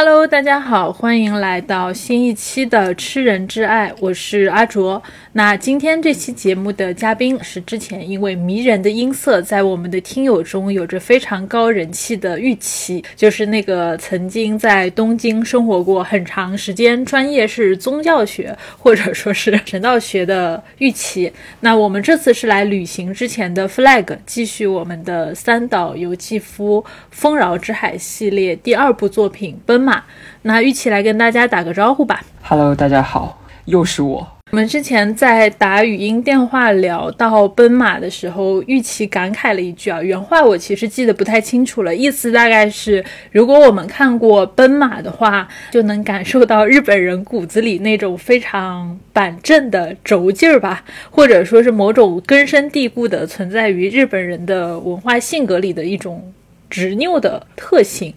Hello，大家好，欢迎来到新一期的《吃人之爱》，我是阿卓。那今天这期节目的嘉宾是之前因为迷人的音色在我们的听友中有着非常高人气的玉琪，就是那个曾经在东京生活过很长时间，专业是宗教学或者说是神道学的玉琪。那我们这次是来履行之前的 flag，继续我们的三岛由纪夫《丰饶之海》系列第二部作品《奔马》。那玉琪来跟大家打个招呼吧。Hello，大家好，又是我。我们之前在打语音电话聊到奔马的时候，玉琪感慨了一句啊，原话我其实记得不太清楚了，意思大概是，如果我们看过奔马的话，就能感受到日本人骨子里那种非常板正的轴劲儿吧，或者说是某种根深蒂固的存在于日本人的文化性格里的一种执拗的特性。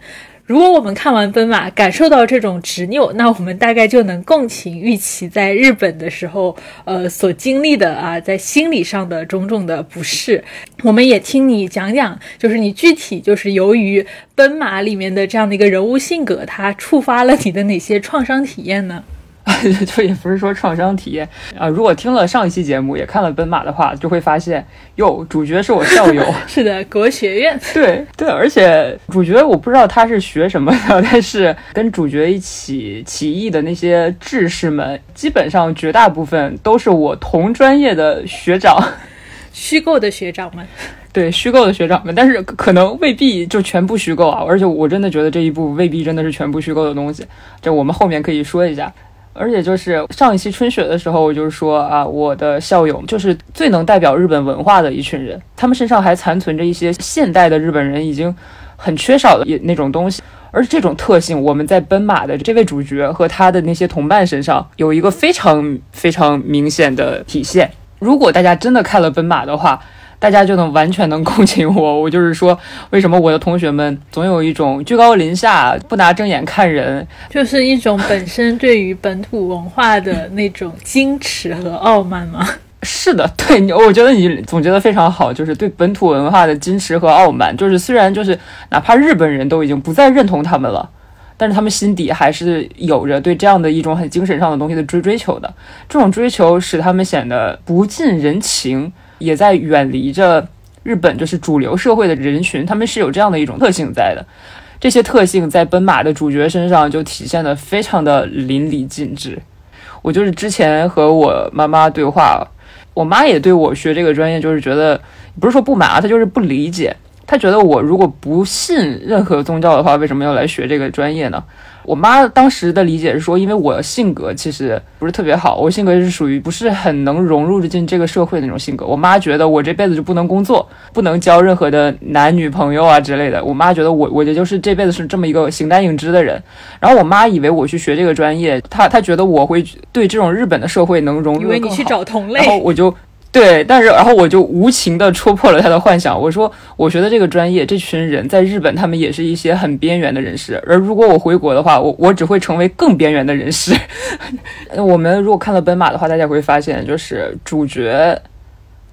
如果我们看完奔马，感受到这种执拗，那我们大概就能共情玉琪在日本的时候，呃，所经历的啊，在心理上的种种的不适。我们也听你讲讲，就是你具体就是由于奔马里面的这样的一个人物性格，它触发了你的哪些创伤体验呢？就也不是说创伤体验啊、如果听了上一期节目，也看了奔马的话，就会发现，哟，主角是我校友。是的，国学院。对对，而且主角我不知道他是学什么的，但是跟主角一起起义的那些志士们，基本上绝大部分都是我同专业的学长。虚构的学长们，对虚构的学长们，但是可能未必就全部虚构啊，而且我真的觉得这一部未必真的是全部虚构的东西，这我们后面可以说一下。而且就是上一期春雪的时候，我就是说啊，我的校友就是最能代表日本文化的一群人，他们身上还残存着一些现代的日本人已经很缺少的那种东西，而这种特性，我们在奔马的这位主角和他的那些同伴身上有一个非常非常明显的体现。如果大家真的看了奔马的话，大家就能完全能共情我。我就是说，为什么我的同学们总有一种居高临下、不拿正眼看人，就是一种本身对于本土文化的那种矜持和傲慢吗？是的，对你，我觉得你总结的非常好，就是对本土文化的矜持和傲慢。就是虽然就是哪怕日本人都已经不再认同他们了，但是他们心底还是有着对这样的一种很精神上的东西的追追求的。这种追求使他们显得不近人情，也在远离着日本就是主流社会的人群。他们是有这样的一种特性在的。这些特性在奔马的主角身上就体现的非常的淋漓尽致。我就是之前和我妈妈对话。我妈也对我学这个专业，就是觉得不是说不满啊，她就是不理解。她觉得我如果不信任何宗教的话，为什么要来学这个专业呢？我妈当时的理解是说，因为我性格其实不是特别好，我性格是属于不是很能融入进这个社会的那种性格。我妈觉得我这辈子就不能工作，不能交任何的男女朋友啊之类的。我妈觉得我我也就是这辈子是这么一个形单影只的人。然后我妈以为我去学这个专业，她她觉得我会对这种日本的社会能融入。以为你去找同类，然后我就。对，但是然后我就无情的戳破了他的幻想。我说，我学的这个专业，这群人在日本，他们也是一些很边缘的人士。而如果我回国的话，我我只会成为更边缘的人士。我们如果看了奔马的话，大家会发现，就是主角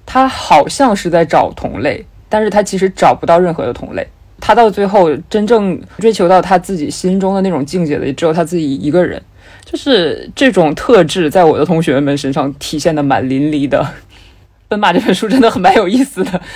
他好像是在找同类，但是他其实找不到任何的同类。他到最后真正追求到他自己心中的那种境界的，也只有他自己一个人。就是这种特质，在我的同学们身上体现的蛮淋漓的。奔马这本书真的很蛮有意思的。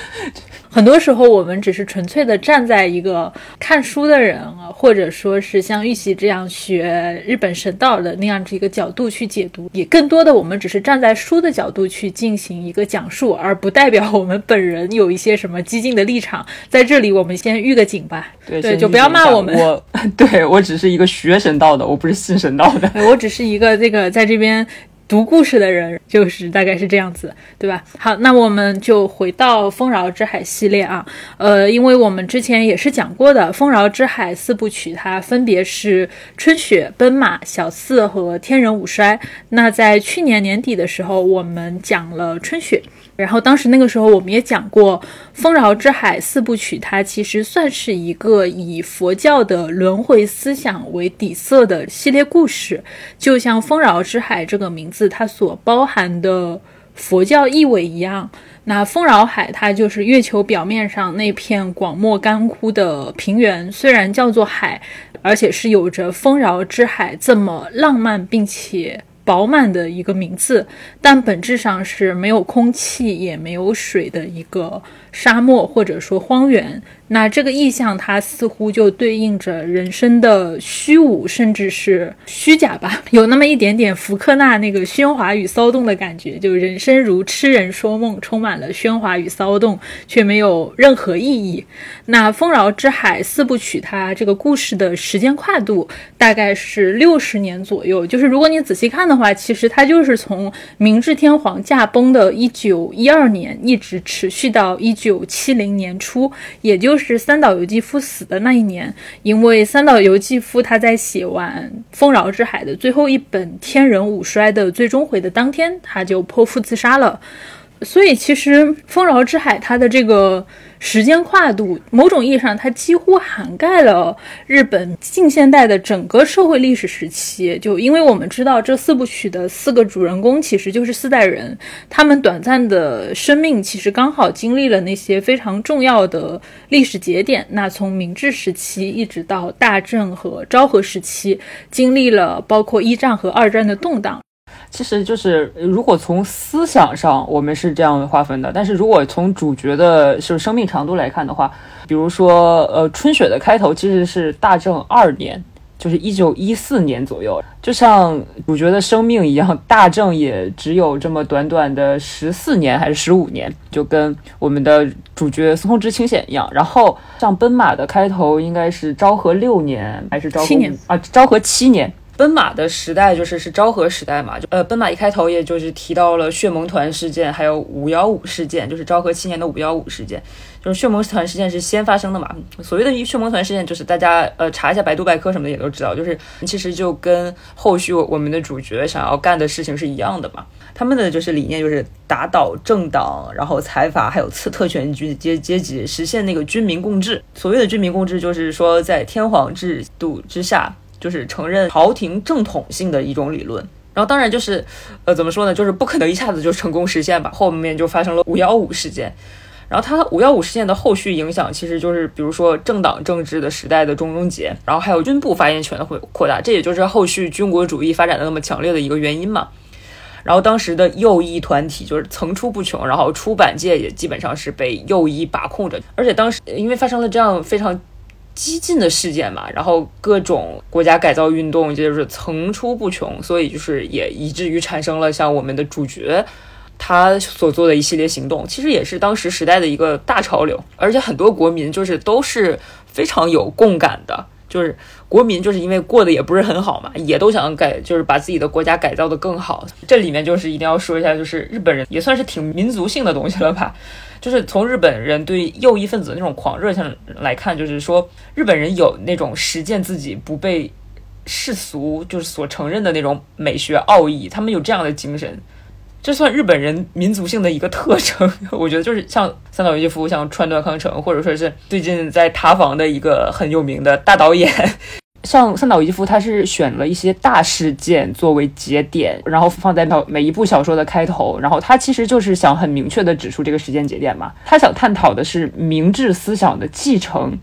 很多时候，我们只是纯粹的站在一个看书的人啊，或者说是像玉玺这样学日本神道的那样子一个角度去解读，也更多的我们只是站在书的角度去进行一个讲述，而不代表我们本人有一些什么激进的立场。在这里，我们先预个警吧，对 对，就不要骂我们。我 对我只是一个学神道的，我不是信神道的，我只是一个这个在这边。读故事的人就是大概是这样子，对吧？好，那我们就回到《丰饶之海》系列啊，呃，因为我们之前也是讲过的《丰饶之海》四部曲，它分别是春雪、奔马、小四和天人五衰。那在去年年底的时候，我们讲了春雪。然后当时那个时候我们也讲过，《丰饶之海》四部曲，它其实算是一个以佛教的轮回思想为底色的系列故事。就像《丰饶之海》这个名字，它所包含的佛教意味一样。那丰饶海，它就是月球表面上那片广漠干枯的平原，虽然叫做海。而且是有着“丰饶之海”这么浪漫并且。饱满的一个名字，但本质上是没有空气也没有水的一个沙漠或者说荒原。那这个意象，它似乎就对应着人生的虚无，甚至是虚假吧，有那么一点点福克纳那个喧哗与骚动的感觉。就人生如痴人说梦，充满了喧哗与骚动，却没有任何意义。那《丰饶之海》四部曲，它这个故事的时间跨度大概是六十年左右。就是如果你仔细看的话，其实它就是从明治天皇驾崩的一九一二年，一直持续到一九七零年初，也就是。三岛由纪夫死的那一年，因为三岛由纪夫他在写完《丰饶之海》的最后一本《天人五衰》的最终回的当天，他就剖腹自杀了。所以，其实《丰饶之海》它的这个。时间跨度，某种意义上，它几乎涵盖了日本近现代的整个社会历史时期。就因为我们知道，这四部曲的四个主人公其实就是四代人，他们短暂的生命其实刚好经历了那些非常重要的历史节点。那从明治时期一直到大正和昭和时期，经历了包括一战和二战的动荡。其实就是，如果从思想上我们是这样划分的，但是如果从主角的是生命长度来看的话，比如说，呃，春雪的开头其实是大正二年，就是一九一四年左右，就像主角的生命一样，大正也只有这么短短的十四年还是十五年，就跟我们的主角司空之清显一样。然后像奔马的开头应该是昭和六年还是昭和七年啊？昭和七年。奔马的时代就是是昭和时代嘛，就呃，奔马一开头也就是提到了血盟团事件，还有五幺五事件，就是昭和七年的五幺五事件，就是血盟团事件是先发生的嘛。所谓的血盟团事件，就是大家呃查一下百度百科什么的也都知道，就是其实就跟后续我们的主角想要干的事情是一样的嘛。他们的就是理念就是打倒政党，然后财阀还有次特权阶阶阶级，实现那个军民共治。所谓的军民共治，就是说在天皇制度之下。就是承认朝廷正统性的一种理论，然后当然就是，呃，怎么说呢？就是不可能一下子就成功实现吧。后面就发生了五幺五事件，然后它五幺五事件的后续影响，其实就是比如说政党政治的时代的中终结，然后还有军部发言权的会扩大，这也就是后续军国主义发展的那么强烈的一个原因嘛。然后当时的右翼团体就是层出不穷，然后出版界也基本上是被右翼把控着，而且当时因为发生了这样非常。激进的事件嘛，然后各种国家改造运动就是层出不穷，所以就是也以至于产生了像我们的主角他所做的一系列行动，其实也是当时时代的一个大潮流，而且很多国民就是都是非常有共感的，就是国民就是因为过得也不是很好嘛，也都想改，就是把自己的国家改造的更好。这里面就是一定要说一下，就是日本人也算是挺民族性的东西了吧。就是从日本人对右翼分子的那种狂热上来看，就是说日本人有那种实践自己不被世俗就是所承认的那种美学奥义，他们有这样的精神，这算日本人民族性的一个特征。我觉得就是像三岛由纪夫、像川端康成，或者说是最近在塌房的一个很有名的大导演。像三岛由纪夫，他是选了一些大事件作为节点，然后放在每一部小说的开头，然后他其实就是想很明确的指出这个时间节点嘛。他想探讨的是明治思想的继承，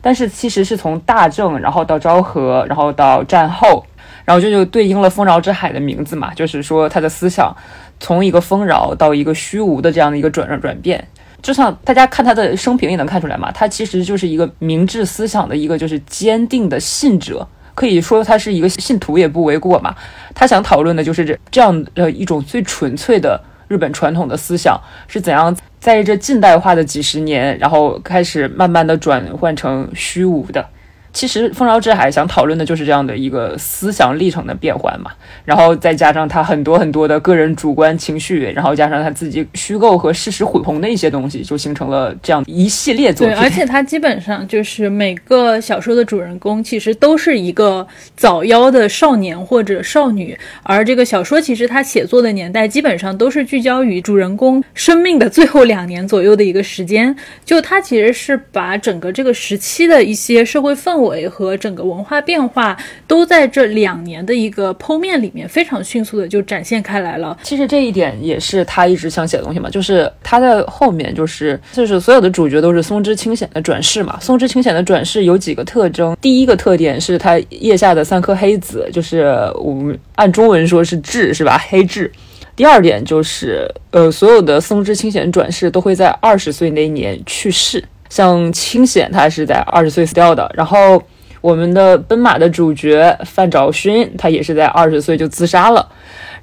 但是其实是从大正，然后到昭和，然后到战后，然后这就对应了丰饶之海的名字嘛，就是说他的思想从一个丰饶到一个虚无的这样的一个转转变。就像大家看他的生平也能看出来嘛，他其实就是一个明治思想的一个就是坚定的信者，可以说他是一个信徒也不为过嘛。他想讨论的就是这这样的一种最纯粹的日本传统的思想是怎样在这近代化的几十年，然后开始慢慢的转换成虚无的。其实《丰饶之海》想讨论的就是这样的一个思想历程的变换嘛，然后再加上他很多很多的个人主观情绪，然后加上他自己虚构和事实混同的一些东西，就形成了这样一系列作品。对，而且他基本上就是每个小说的主人公其实都是一个早夭的少年或者少女，而这个小说其实他写作的年代基本上都是聚焦于主人公生命的最后两年左右的一个时间，就他其实是把整个这个时期的一些社会氛围。围和整个文化变化，都在这两年的一个剖面里面非常迅速的就展现开来了。其实这一点也是他一直想写的东西嘛，就是他在后面就是就是所有的主角都是松之清显的转世嘛。松之清显的转世有几个特征，第一个特点是他腋下的三颗黑子，就是我们按中文说是痣是吧？黑痣。第二点就是，呃，所有的松之清显转世都会在二十岁那一年去世。像清显，他是在二十岁死掉的。然后我们的奔马的主角范找勋，他也是在二十岁就自杀了。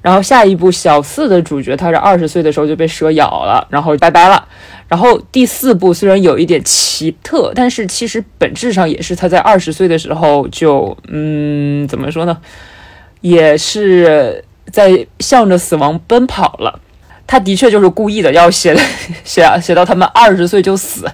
然后下一部小四的主角，他是二十岁的时候就被蛇咬了，然后拜拜了。然后第四部虽然有一点奇特，但是其实本质上也是他在二十岁的时候就，嗯，怎么说呢，也是。在向着死亡奔跑了，他的确就是故意的，要写 写写到他们二十岁就死。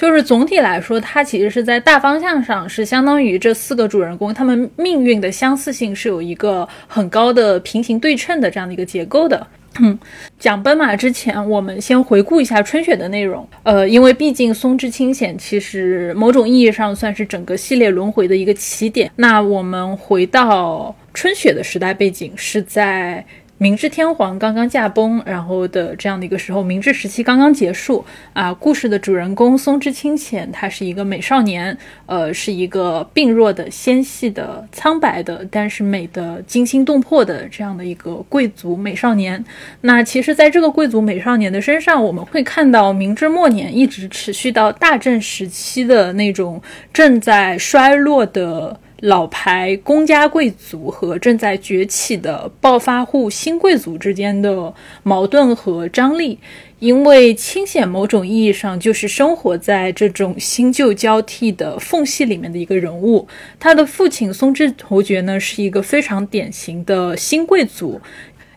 就是总体来说，它其实是在大方向上是相当于这四个主人公他们命运的相似性是有一个很高的平行对称的这样的一个结构的。嗯讲奔马之前，我们先回顾一下春雪的内容。呃，因为毕竟松之清显其实某种意义上算是整个系列轮回的一个起点。那我们回到。春雪的时代背景是在明治天皇刚刚驾崩，然后的这样的一个时候，明治时期刚刚结束啊。故事的主人公松之清浅，他是一个美少年，呃，是一个病弱的、纤细的、苍白的，但是美的惊心动魄的这样的一个贵族美少年。那其实，在这个贵族美少年的身上，我们会看到明治末年一直持续到大正时期的那种正在衰落的。老牌公家贵族和正在崛起的暴发户新贵族之间的矛盾和张力，因为清显某种意义上就是生活在这种新旧交替的缝隙里面的一个人物。他的父亲松之侯爵呢，是一个非常典型的新贵族。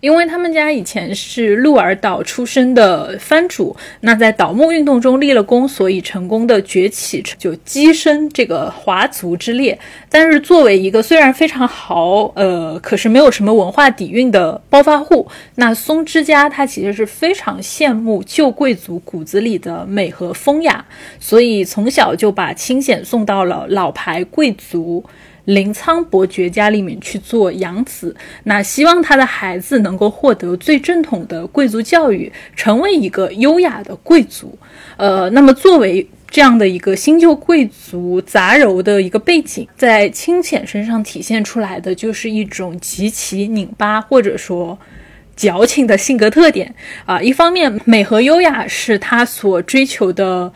因为他们家以前是鹿儿岛出身的藩主，那在倒幕运动中立了功，所以成功的崛起，就跻身这个华族之列。但是作为一个虽然非常豪，呃，可是没有什么文化底蕴的暴发户，那松之家他其实是非常羡慕旧贵族骨子里的美和风雅，所以从小就把清显送到了老牌贵族。临沧伯爵家里面去做养子，那希望他的孩子能够获得最正统的贵族教育，成为一个优雅的贵族。呃，那么作为这样的一个新旧贵族杂糅的一个背景，在清浅身上体现出来的就是一种极其拧巴或者说矫情的性格特点啊。一方面，美和优雅是他所追求的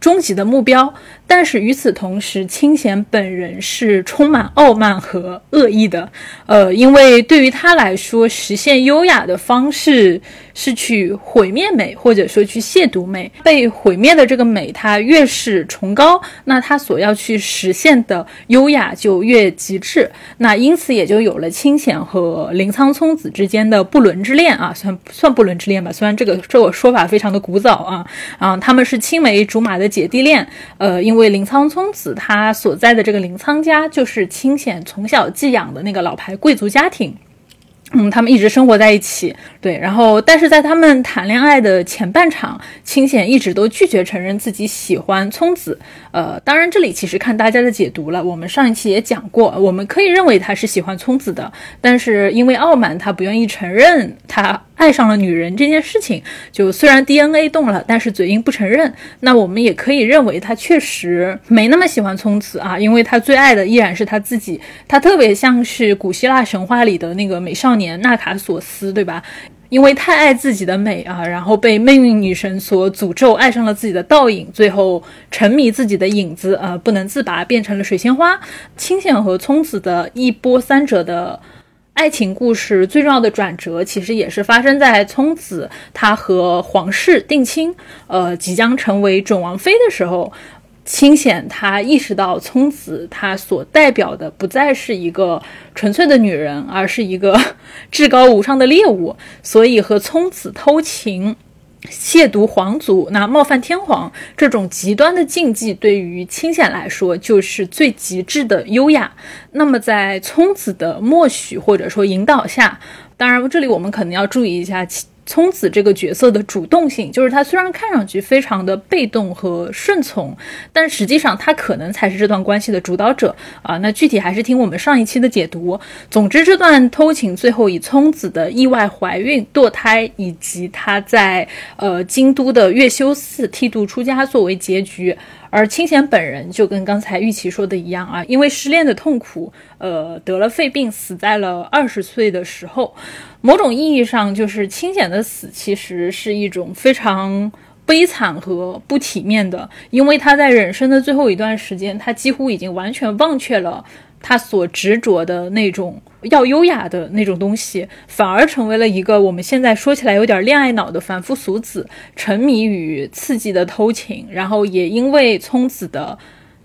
终极的目标。但是与此同时，清闲本人是充满傲慢和恶意的。呃，因为对于他来说，实现优雅的方式是去毁灭美，或者说去亵渎美。被毁灭的这个美，它越是崇高，那他所要去实现的优雅就越极致。那因此也就有了清闲和林仓聪子之间的不伦之恋啊，算算不伦之恋吧。虽然这个这个说法非常的古早啊啊，他们是青梅竹马的姐弟恋。呃，因为为林仓聪子他所在的这个林仓家，就是清显从小寄养的那个老牌贵族家庭。嗯，他们一直生活在一起，对，然后，但是在他们谈恋爱的前半场，清显一直都拒绝承认自己喜欢聪子。呃，当然，这里其实看大家的解读了。我们上一期也讲过，我们可以认为他是喜欢聪子的，但是因为傲慢，他不愿意承认他爱上了女人这件事情。就虽然 DNA 动了，但是嘴硬不承认。那我们也可以认为他确实没那么喜欢聪子啊，因为他最爱的依然是他自己。他特别像是古希腊神话里的那个美少年。年纳卡索斯，对吧？因为太爱自己的美啊，然后被命运女神所诅咒，爱上了自己的倒影，最后沉迷自己的影子，呃，不能自拔，变成了水仙花。清显和聪子的一波三折的爱情故事，最重要的转折，其实也是发生在聪子她和皇室定亲，呃，即将成为准王妃的时候。清显他意识到聪子他所代表的不再是一个纯粹的女人，而是一个 至高无上的猎物，所以和聪子偷情、亵渎皇族、那冒犯天皇这种极端的禁忌，对于清显来说就是最极致的优雅。那么在聪子的默许或者说引导下，当然这里我们可能要注意一下。聪子这个角色的主动性，就是他虽然看上去非常的被动和顺从，但实际上他可能才是这段关系的主导者啊。那具体还是听我们上一期的解读。总之，这段偷情最后以聪子的意外怀孕、堕胎以及他在呃京都的月修寺剃度出家作为结局。而清闲本人就跟刚才玉琪说的一样啊，因为失恋的痛苦，呃，得了肺病，死在了二十岁的时候。某种意义上，就是清闲的死其实是一种非常悲惨和不体面的，因为他在人生的最后一段时间，他几乎已经完全忘却了。他所执着的那种要优雅的那种东西，反而成为了一个我们现在说起来有点恋爱脑的凡夫俗子，沉迷于刺激的偷情，然后也因为聪子的。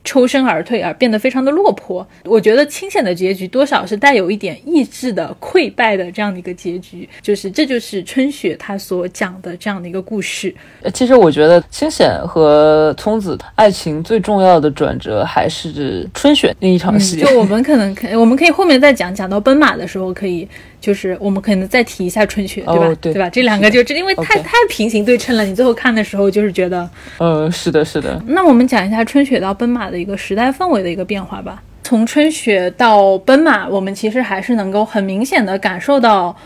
抽身而退而变得非常的落魄，我觉得清显的结局多少是带有一点意志的溃败的这样的一个结局，就是这就是春雪她所讲的这样的一个故事。其实我觉得清显和聪子爱情最重要的转折还是春雪那一场戏。就我们可能可我们可以后面再讲，讲到奔马的时候可以。就是我们可能再提一下春雪，对吧？对吧？这两个就这，因为太太平行对称了。你最后看的时候，就是觉得，呃，是的，是的。那我们讲一下春雪到奔马的一个时代氛围的一个变化吧。从春雪到奔马，我们其实还是能够很明显的感受到，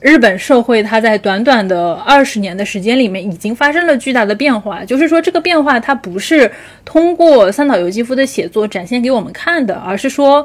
日本社会它在短短的二十年的时间里面已经发生了巨大的变化。就是说，这个变化它不是通过三岛由纪夫的写作展现给我们看的，而是说。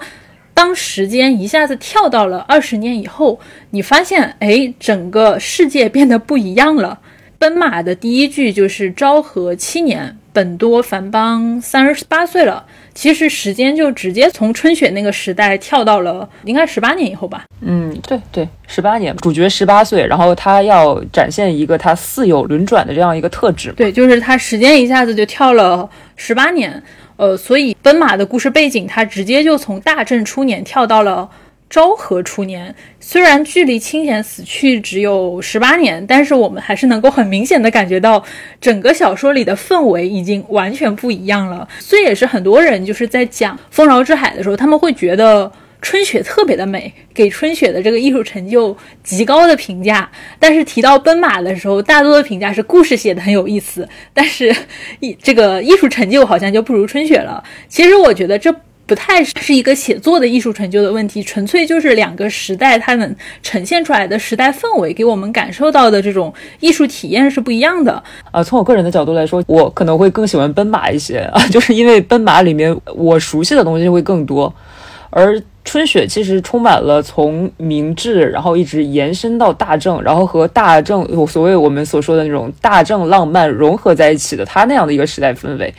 当时间一下子跳到了二十年以后，你发现，哎，整个世界变得不一样了。奔马的第一句就是昭和七年，本多繁邦三十八岁了。其实时间就直接从春雪那个时代跳到了应该十八年以后吧。嗯，对对，十八年，主角十八岁，然后他要展现一个他似有轮转的这样一个特质。对，就是他时间一下子就跳了十八年。呃，所以奔马的故事背景，他直接就从大正初年跳到了昭和初年。虽然距离清闲死去只有十八年，但是我们还是能够很明显的感觉到，整个小说里的氛围已经完全不一样了。所以也是很多人就是在讲《丰饶之海》的时候，他们会觉得。春雪特别的美，给春雪的这个艺术成就极高的评价。但是提到奔马的时候，大多的评价是故事写的很有意思，但是艺这个艺术成就好像就不如春雪了。其实我觉得这不太是一个写作的艺术成就的问题，纯粹就是两个时代它能呈现出来的时代氛围，给我们感受到的这种艺术体验是不一样的。啊，从我个人的角度来说，我可能会更喜欢奔马一些啊，就是因为奔马里面我熟悉的东西会更多，而。春雪其实充满了从明治，然后一直延伸到大正，然后和大正所谓我们所说的那种大正浪漫融合在一起的，他那样的一个时代氛围。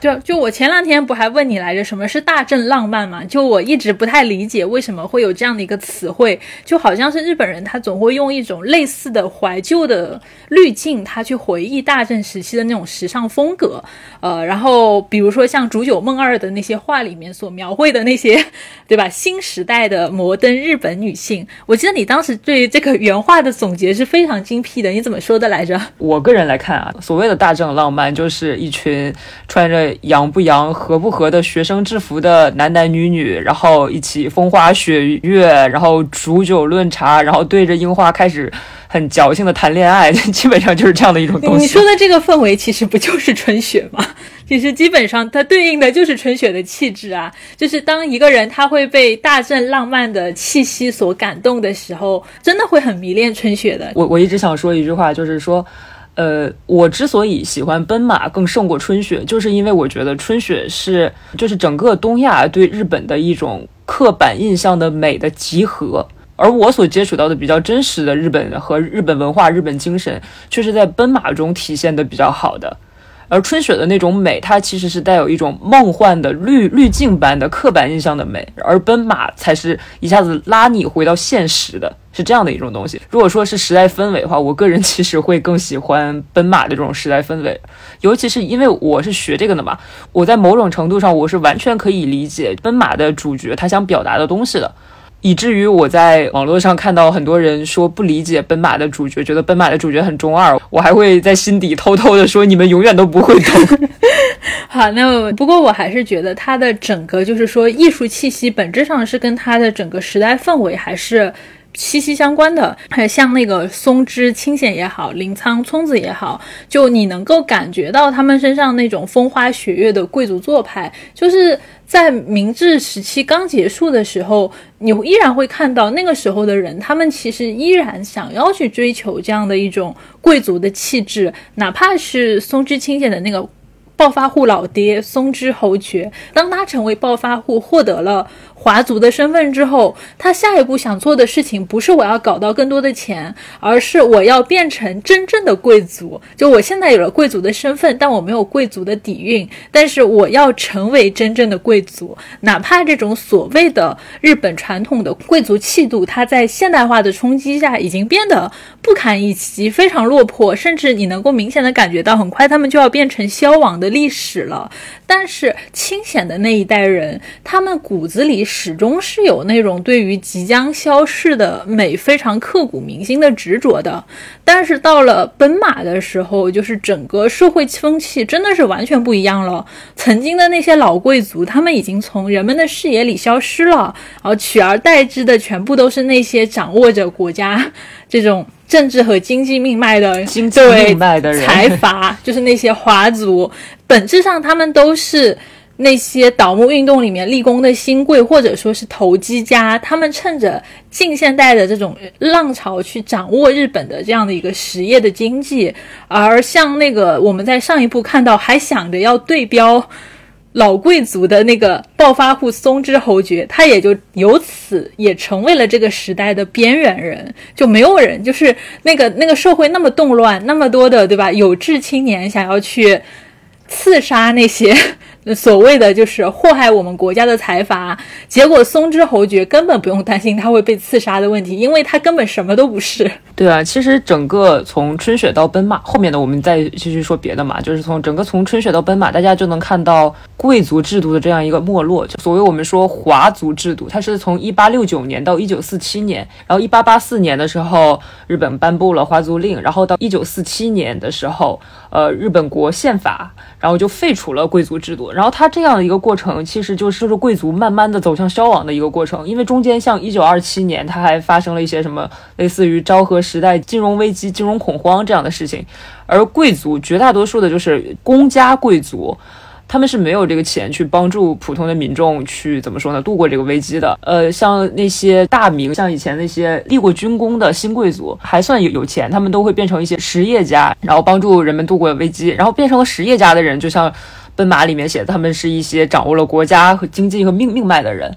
就就我前两天不还问你来着，什么是大正浪漫嘛？就我一直不太理解为什么会有这样的一个词汇，就好像是日本人他总会用一种类似的怀旧的滤镜，他去回忆大正时期的那种时尚风格。呃，然后比如说像竹久梦二的那些画里面所描绘的那些，对吧？新时代的摩登日本女性，我记得你当时对这个原画的总结是非常精辟的，你怎么说的来着？我个人来看啊，所谓的大正浪漫就是一群穿着。洋不洋、合不合的学生制服的男男女女，然后一起风花雪月，然后煮酒论茶，然后对着樱花开始很矫情的谈恋爱，基本上就是这样的一种东西。你说的这个氛围，其实不就是春雪吗？其实基本上它对应的就是春雪的气质啊。就是当一个人他会被大正浪漫的气息所感动的时候，真的会很迷恋春雪的。我我一直想说一句话，就是说。呃，我之所以喜欢奔马更胜过春雪，就是因为我觉得春雪是就是整个东亚对日本的一种刻板印象的美的集合，而我所接触到的比较真实的日本和日本文化、日本精神，却是在奔马中体现的比较好的。而春雪的那种美，它其实是带有一种梦幻的滤滤镜般的刻板印象的美，而奔马才是一下子拉你回到现实的。是这样的一种东西。如果说是时代氛围的话，我个人 其实会更喜欢奔马的这种时代氛围，尤其是因为我是学这个的嘛，我在某种程度上我是完全可以理解奔马的主角他想表达的东西的，以至于我在网络上看到很多人说不理解奔马的主角，觉得奔马的主角很中二，我还会在心底偷偷的说你们永远都不会懂。好，那不过我还是觉得他的整个就是说艺术气息本质上是跟他的整个时代氛围还是。息息相关的，还有像那个松枝清显也好，林仓聪子也好，就你能够感觉到他们身上那种风花雪月的贵族做派，就是在明治时期刚结束的时候，你依然会看到那个时候的人，他们其实依然想要去追求这样的一种贵族的气质，哪怕是松枝清显的那个。暴发户老爹松之侯爵，当他成为暴发户，获得了。华族的身份之后，他下一步想做的事情不是我要搞到更多的钱，而是我要变成真正的贵族。就我现在有了贵族的身份，但我没有贵族的底蕴，但是我要成为真正的贵族。哪怕这种所谓的日本传统的贵族气度，它在现代化的冲击下已经变得不堪一击，非常落魄，甚至你能够明显的感觉到，很快他们就要变成消亡的历史了。但是清显的那一代人，他们骨子里。始终是有那种对于即将消逝的美非常刻骨铭心的执着的，但是到了奔马的时候，就是整个社会风气真的是完全不一样了。曾经的那些老贵族，他们已经从人们的视野里消失了，而取而代之的全部都是那些掌握着国家这种政治和经济命脉的经济命脉的人，财阀，就是那些华族，本质上他们都是。那些倒幕运动里面立功的新贵，或者说是投机家，他们趁着近现代的这种浪潮去掌握日本的这样的一个实业的经济，而像那个我们在上一部看到还想着要对标老贵族的那个暴发户松之侯爵，他也就由此也成为了这个时代的边缘人，就没有人就是那个那个社会那么动乱，那么多的对吧？有志青年想要去刺杀那些。所谓的就是祸害我们国家的财阀，结果松之侯爵根本不用担心他会被刺杀的问题，因为他根本什么都不是。对啊，其实整个从春雪到奔马，后面的我们再继续说别的嘛，就是从整个从春雪到奔马，大家就能看到贵族制度的这样一个没落。就所谓我们说华族制度，它是从一八六九年到一九四七年，然后一八八四年的时候，日本颁布了华族令，然后到一九四七年的时候，呃，日本国宪法，然后就废除了贵族制度。然后它这样的一个过程，其实就是就是贵族慢慢的走向消亡的一个过程。因为中间像一九二七年，它还发生了一些什么类似于昭和时代金融危机、金融恐慌这样的事情。而贵族绝大多数的就是公家贵族，他们是没有这个钱去帮助普通的民众去怎么说呢，度过这个危机的。呃，像那些大名，像以前那些立过军功的新贵族，还算有有钱，他们都会变成一些实业家，然后帮助人们度过危机。然后变成了实业家的人，就像。奔马里面写的，他们是一些掌握了国家和经济和命命脉的人，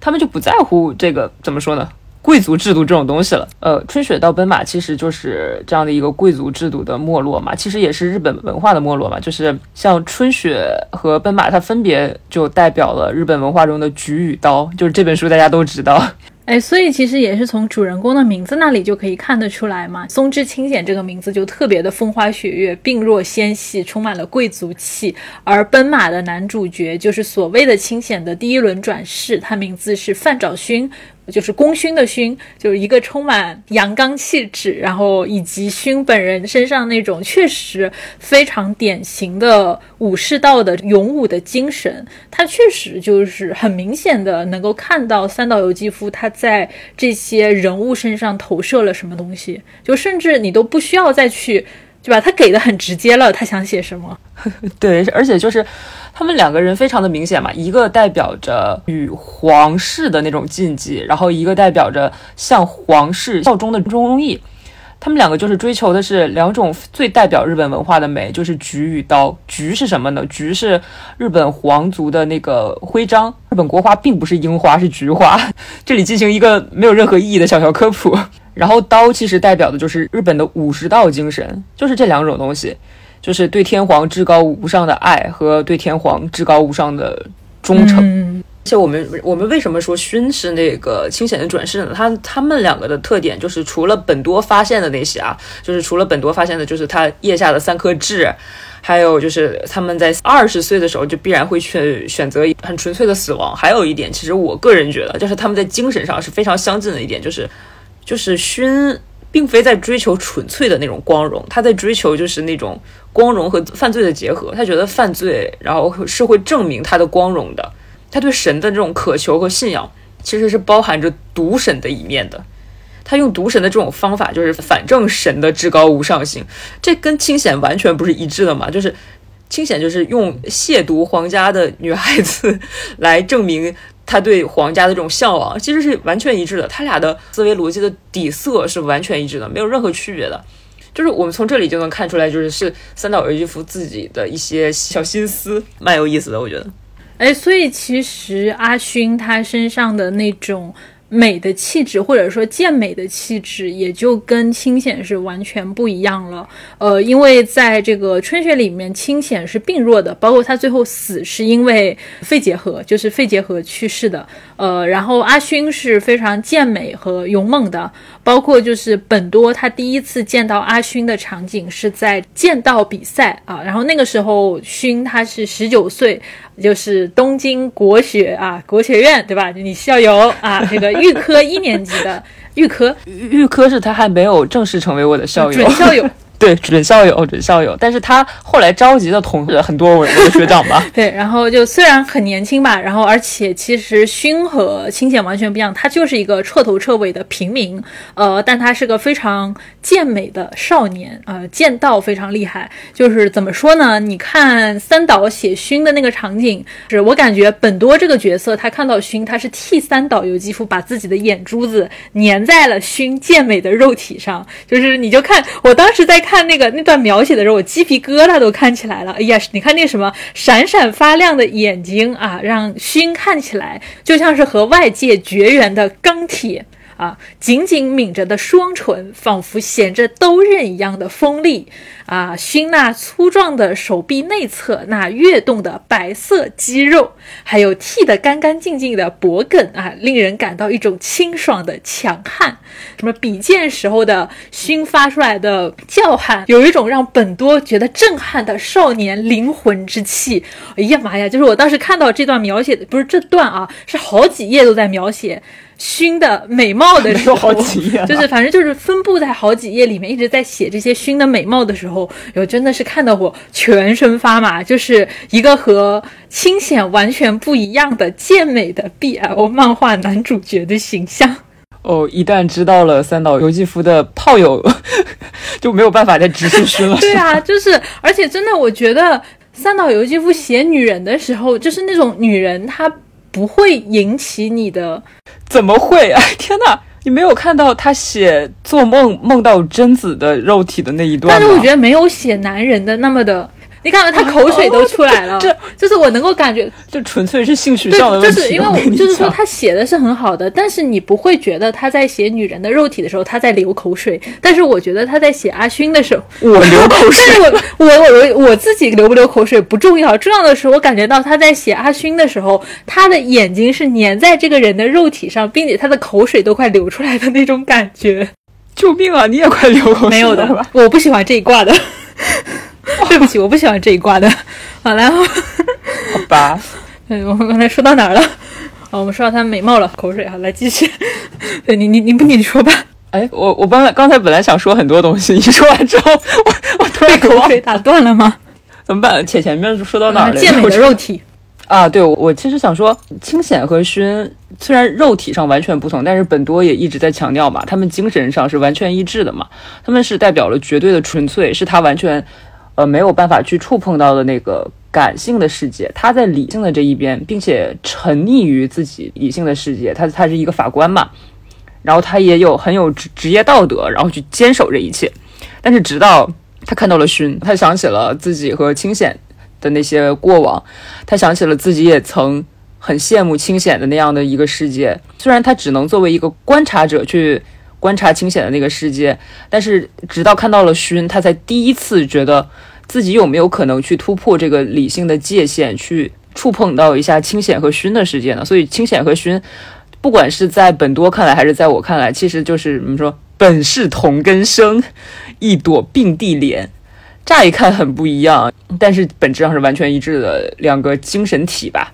他们就不在乎这个怎么说呢？贵族制度这种东西了。呃，春雪到奔马其实就是这样的一个贵族制度的没落嘛，其实也是日本文化的没落嘛。就是像春雪和奔马，它分别就代表了日本文化中的菊与刀，就是这本书大家都知道。哎，所以其实也是从主人公的名字那里就可以看得出来嘛。松之清显这个名字就特别的风花雪月、病弱纤细，充满了贵族气。而奔马的男主角就是所谓的清显的第一轮转世，他名字是范沼勋。就是功勋的勋，就是一个充满阳刚气质，然后以及勋本人身上那种确实非常典型的武士道的勇武的精神，他确实就是很明显的能够看到三岛由纪夫他在这些人物身上投射了什么东西，就甚至你都不需要再去。对吧？他给的很直接了，他想写什么？对，而且就是他们两个人非常的明显嘛，一个代表着与皇室的那种禁忌，然后一个代表着向皇室效忠的忠义。他们两个就是追求的是两种最代表日本文化的美，就是菊与刀。菊是什么呢？菊是日本皇族的那个徽章，日本国花并不是樱花，是菊花。这里进行一个没有任何意义的小小科普。然后刀其实代表的就是日本的武士道精神，就是这两种东西，就是对天皇至高无上的爱和对天皇至高无上的忠诚。而且我们我们为什么说勋是那个清显的转世呢？他他们两个的特点就是除了本多发现的那些啊，就是除了本多发现的，就是他腋下的三颗痣，还有就是他们在二十岁的时候就必然会去选择很纯粹的死亡。还有一点，其实我个人觉得，就是他们在精神上是非常相近的一点，就是。就是勋并非在追求纯粹的那种光荣，他在追求就是那种光荣和犯罪的结合。他觉得犯罪，然后是会证明他的光荣的。他对神的这种渴求和信仰，其实是包含着毒神的一面的。他用毒神的这种方法，就是反正神的至高无上性，这跟清显完全不是一致的嘛？就是清显就是用亵渎皇家的女孩子 来证明他对皇家的这种向往，其实是完全一致的。他俩的思维逻辑的底色是完全一致的，没有任何区别的。就是我们从这里就能看出来，就是是三岛由纪夫自己的一些小心思，蛮有意思的，我觉得。哎，所以其实阿勋他身上的那种。美的气质，或者说健美的气质，也就跟清显是完全不一样了。呃，因为在这个春雪里面，清显是病弱的，包括他最后死是因为肺结核，就是肺结核去世的。呃，然后阿勋是非常健美和勇猛的，包括就是本多他第一次见到阿勋的场景是在剑道比赛啊，然后那个时候勋他是十九岁。就是东京国学啊，国学院对吧？你校友啊，这个预科一年级的预科，预科是他还没有正式成为我的校友，准校友。对，准校友，准校友，但是他后来召集的同学很多我我的学长吧。对，然后就虽然很年轻吧，然后而且其实勋和清显完全不一样，他就是一个彻头彻尾的平民，呃，但他是个非常健美的少年，呃，剑道非常厉害。就是怎么说呢？你看三岛写勋的那个场景，是我感觉本多这个角色，他看到勋，他是替三岛由纪夫把自己的眼珠子粘在了勋健美的肉体上，就是你就看我当时在看。看那个那段描写的时候，我鸡皮疙瘩都看起来了。哎呀，你看那什么闪闪发亮的眼睛啊，让熏看起来就像是和外界绝缘的钢铁。啊，紧紧抿着的双唇，仿佛衔着刀刃一样的锋利。啊，熏那粗壮的手臂内侧那跃动的白色肌肉，还有剃得干干净净的脖梗啊，令人感到一种清爽的强悍。什么比剑时候的熏发出来的叫喊，有一种让本多觉得震撼的少年灵魂之气。哎呀妈呀！就是我当时看到这段描写的，不是这段啊，是好几页都在描写。熏的美貌的时候，就是反正就是分布在好几页里面，一直在写这些熏的美貌的时候，有真的是看到我全身发麻，就是一个和清显完全不一样的健美的 BL 漫画男主角的形象。哦，一旦知道了三岛由纪夫的炮友，就没有办法再直视熏了。对啊，就是而且真的，我觉得三岛由纪夫写女人的时候，就是那种女人她。不会引起你的，怎么会？啊，天哪！你没有看到他写做梦梦到贞子的肉体的那一段吗？但是我觉得没有写男人的那么的。你看看他口水都出来了，这就是我能够感觉，就纯粹是性取向的问题。就是因为我就是说他写的是很好的，但是你不会觉得他在写女人的肉体的时候他在流口水。但是我觉得他在写阿勋的时候，我 流口水。但是我我我我自己流不流口水不重要，重要的是我感觉到他在写阿勋的时候，他的眼睛是粘在这个人的肉体上，并且他的口水都快流出来的那种感觉。救命啊！你也快流口水没有的，我不喜欢这一挂的。对不起，我不喜欢这一卦的。好，然后好吧。对，我们刚才说到哪儿了？哦，我们说到她美貌了，口水。啊，来继续。对你，你，你不，你说吧。哎，我，我刚才刚才本来想说很多东西，你说完之后，我我突然口水打断了吗？怎么办？且前面说到哪儿了？健美的肉体啊，对，我其实想说，清显和熏虽然肉体上完全不同，但是本多也一直在强调嘛，他们精神上是完全一致的嘛。他们是代表了绝对的纯粹，是他完全。呃，没有办法去触碰到的那个感性的世界，他在理性的这一边，并且沉溺于自己理性的世界。他他是一个法官嘛，然后他也有很有职职业道德，然后去坚守这一切。但是直到他看到了勋，他想起了自己和清显的那些过往，他想起了自己也曾很羡慕清显的那样的一个世界。虽然他只能作为一个观察者去。观察清显的那个世界，但是直到看到了熏，他才第一次觉得自己有没有可能去突破这个理性的界限，去触碰到一下清显和熏的世界呢？所以清显和熏，不管是在本多看来，还是在我看来，其实就是怎么说，本是同根生，一朵并蒂莲。乍一看很不一样，但是本质上是完全一致的两个精神体吧。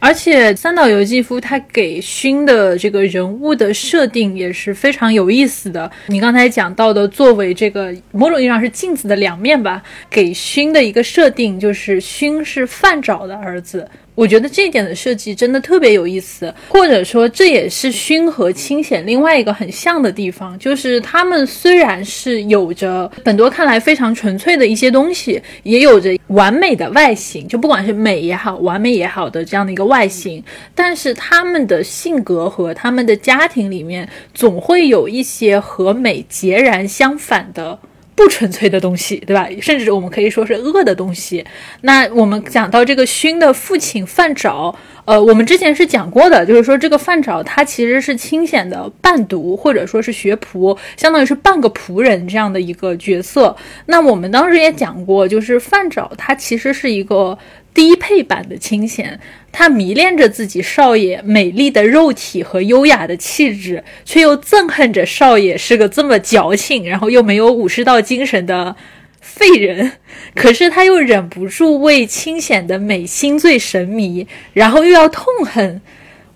而且三岛由纪夫他给勋的这个人物的设定也是非常有意思的。你刚才讲到的，作为这个某种意义上是镜子的两面吧，给勋的一个设定就是勋是范沼的儿子。我觉得这一点的设计真的特别有意思，或者说这也是熏和清显另外一个很像的地方，就是他们虽然是有着很多看来非常纯粹的一些东西，也有着完美的外形，就不管是美也好，完美也好的这样的一个外形，但是他们的性格和他们的家庭里面总会有一些和美截然相反的。不纯粹的东西，对吧？甚至我们可以说是恶的东西。那我们讲到这个勋的父亲范沼，呃，我们之前是讲过的，就是说这个范沼他其实是清显的伴读或者说是学仆，相当于是半个仆人这样的一个角色。那我们当时也讲过，就是范沼他其实是一个。低配版的清闲，他迷恋着自己少爷美丽的肉体和优雅的气质，却又憎恨着少爷是个这么矫情，然后又没有武士道精神的废人。可是他又忍不住为清闲的美心醉神迷，然后又要痛恨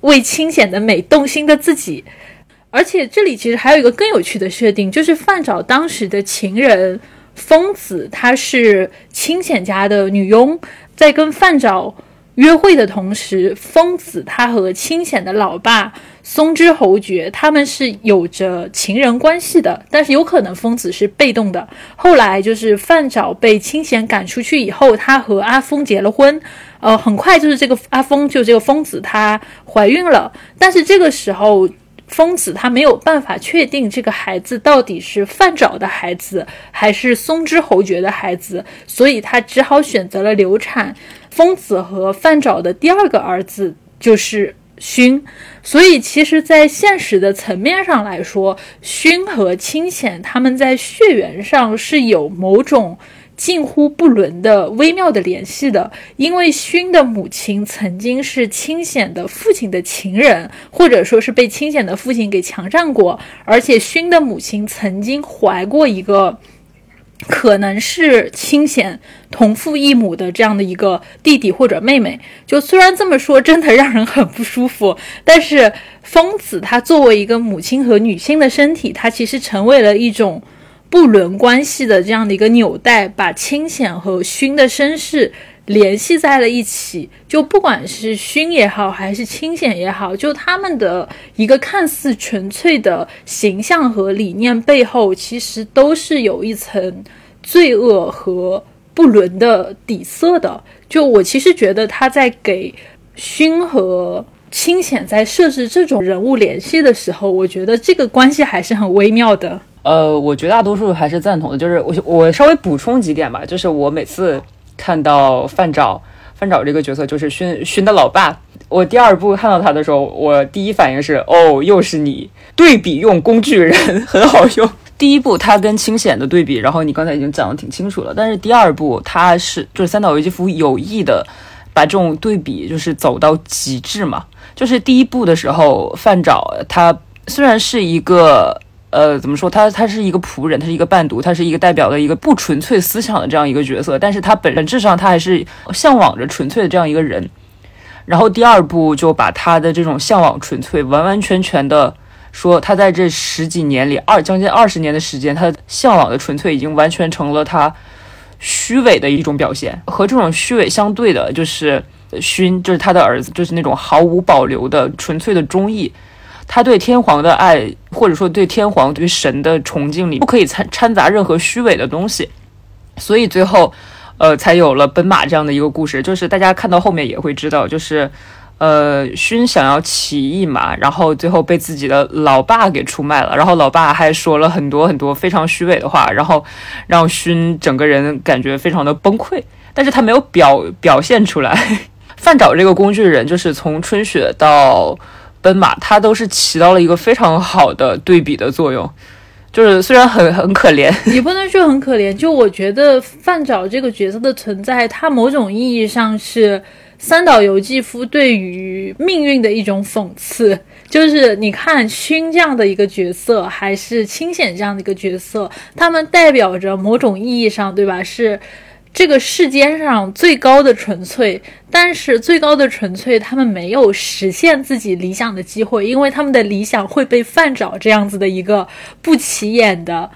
为清闲的美动心的自己。而且这里其实还有一个更有趣的设定，就是范找当时的情人疯子，她是清闲家的女佣。在跟范沼约会的同时，疯子他和清显的老爸松之侯爵他们是有着情人关系的，但是有可能疯子是被动的。后来就是范沼被清显赶出去以后，他和阿峰结了婚。呃，很快就是这个阿峰，就这个疯子她怀孕了，但是这个时候。疯子他没有办法确定这个孩子到底是范沼的孩子还是松之侯爵的孩子，所以他只好选择了流产。疯子和范沼的第二个儿子就是熏，所以其实，在现实的层面上来说，熏和清显他们在血缘上是有某种。近乎不伦的微妙的联系的，因为熏的母亲曾经是清显的父亲的情人，或者说是被清显的父亲给强占过，而且熏的母亲曾经怀过一个可能是清显同父异母的这样的一个弟弟或者妹妹。就虽然这么说，真的让人很不舒服，但是疯子他作为一个母亲和女性的身体，他其实成为了一种。不伦关系的这样的一个纽带，把清显和熏的身世联系在了一起。就不管是熏也好，还是清显也好，就他们的一个看似纯粹的形象和理念背后，其实都是有一层罪恶和不伦的底色的。就我其实觉得他在给熏和清显在设置这种人物联系的时候，我觉得这个关系还是很微妙的。呃，我绝大多数还是赞同的，就是我我稍微补充几点吧，就是我每次看到范沼范沼这个角色，就是勋勋的老爸，我第二部看到他的时候，我第一反应是哦，又是你，对比用工具人 很好用。第一部他跟清显的对比，然后你刚才已经讲的挺清楚了，但是第二部他是就是三岛由纪夫有意的把这种对比就是走到极致嘛，就是第一部的时候，范沼他虽然是一个。呃，怎么说？他他是一个仆人，他是一个伴读，他是一个代表的一个不纯粹思想的这样一个角色。但是他本本质上，他还是向往着纯粹的这样一个人。然后第二部就把他的这种向往纯粹，完完全全的说，他在这十几年里，二将近二十年的时间，他向往的纯粹已经完全成了他虚伪的一种表现。和这种虚伪相对的，就是勋，就是他的儿子，就是那种毫无保留的纯粹的忠义。他对天皇的爱，或者说对天皇对神的崇敬里，不可以掺掺杂任何虚伪的东西，所以最后，呃，才有了奔马这样的一个故事。就是大家看到后面也会知道，就是，呃，勋想要起义嘛，然后最后被自己的老爸给出卖了，然后老爸还说了很多很多非常虚伪的话，然后让勋整个人感觉非常的崩溃，但是他没有表表现出来。范沼这个工具人，就是从春雪到。奔马，它都是起到了一个非常好的对比的作用，就是虽然很很可怜，也不能说很可怜。就我觉得范沼这个角色的存在，它某种意义上是三岛由纪夫对于命运的一种讽刺。就是你看勋这样的一个角色，还是清显这样的一个角色，他们代表着某种意义上，对吧？是。这个世间上最高的纯粹，但是最高的纯粹，他们没有实现自己理想的机会，因为他们的理想会被范找这样子的一个不起眼的、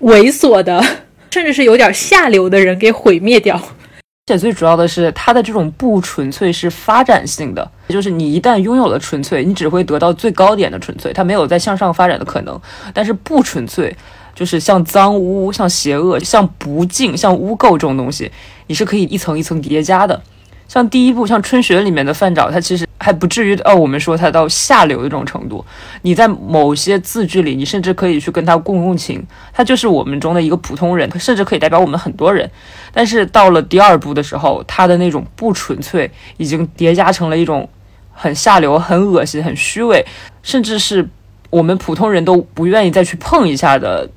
猥琐的，甚至是有点下流的人给毁灭掉。而且最主要的是，它的这种不纯粹是发展性的，就是你一旦拥有了纯粹，你只会得到最高点的纯粹，它没有再向上发展的可能。但是不纯粹，就是像脏污、像邪恶、像不敬、像污垢这种东西，你是可以一层一层叠加的。像第一部像春雪里面的范沼，它其实还不至于哦，我们说它到下流的这种程度。你在某些字句里，你甚至可以去跟他共共情，他就是我们中的一个普通人，他甚至可以代表我们很多人。但是到了第二部的时候，他的那种不纯粹已经叠加成了一种很下流、很恶心、很虚伪，甚至是我们普通人都不愿意再去碰一下的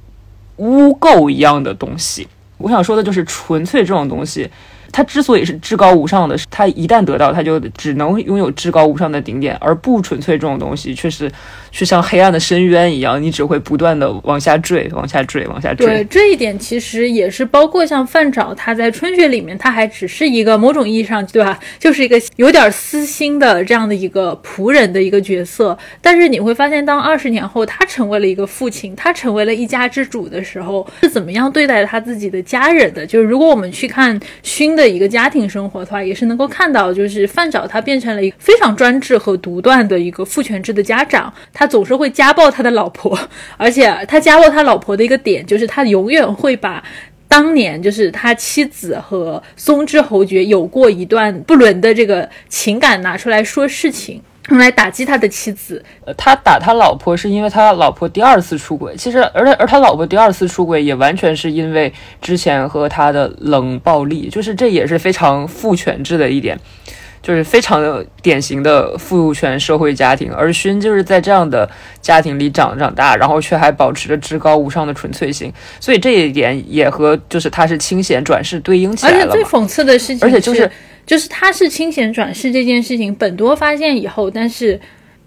污垢一样的东西。我想说的就是纯粹这种东西。他之所以是至高无上的，是它一旦得到，他就只能拥有至高无上的顶点，而不纯粹这种东西，却是却像黑暗的深渊一样，你只会不断的往下坠，往下坠，往下坠。对这一点，其实也是包括像范沼，他在春雪里面，他还只是一个某种意义上，对吧？就是一个有点私心的这样的一个仆人的一个角色。但是你会发现，当二十年后他成为了一个父亲，他成为了一家之主的时候，是怎么样对待他自己的家人的？就是如果我们去看熏。的一个家庭生活的话，也是能够看到，就是范找他变成了一个非常专制和独断的一个父权制的家长，他总是会家暴他的老婆，而且他家暴他老婆的一个点就是他永远会把当年就是他妻子和松之侯爵有过一段不伦的这个情感拿出来说事情。用来打击他的妻子，呃，他打他老婆是因为他老婆第二次出轨。其实，而而他老婆第二次出轨也完全是因为之前和他的冷暴力，就是这也是非常父权制的一点，就是非常典型的父权社会家庭。而勋就是在这样的家庭里长长大，然后却还保持着至高无上的纯粹性，所以这一点也和就是他是清闲转世对应起来了。而且最讽刺的事情，而且就是。就是他是清闲转世这件事情，本多发现以后，但是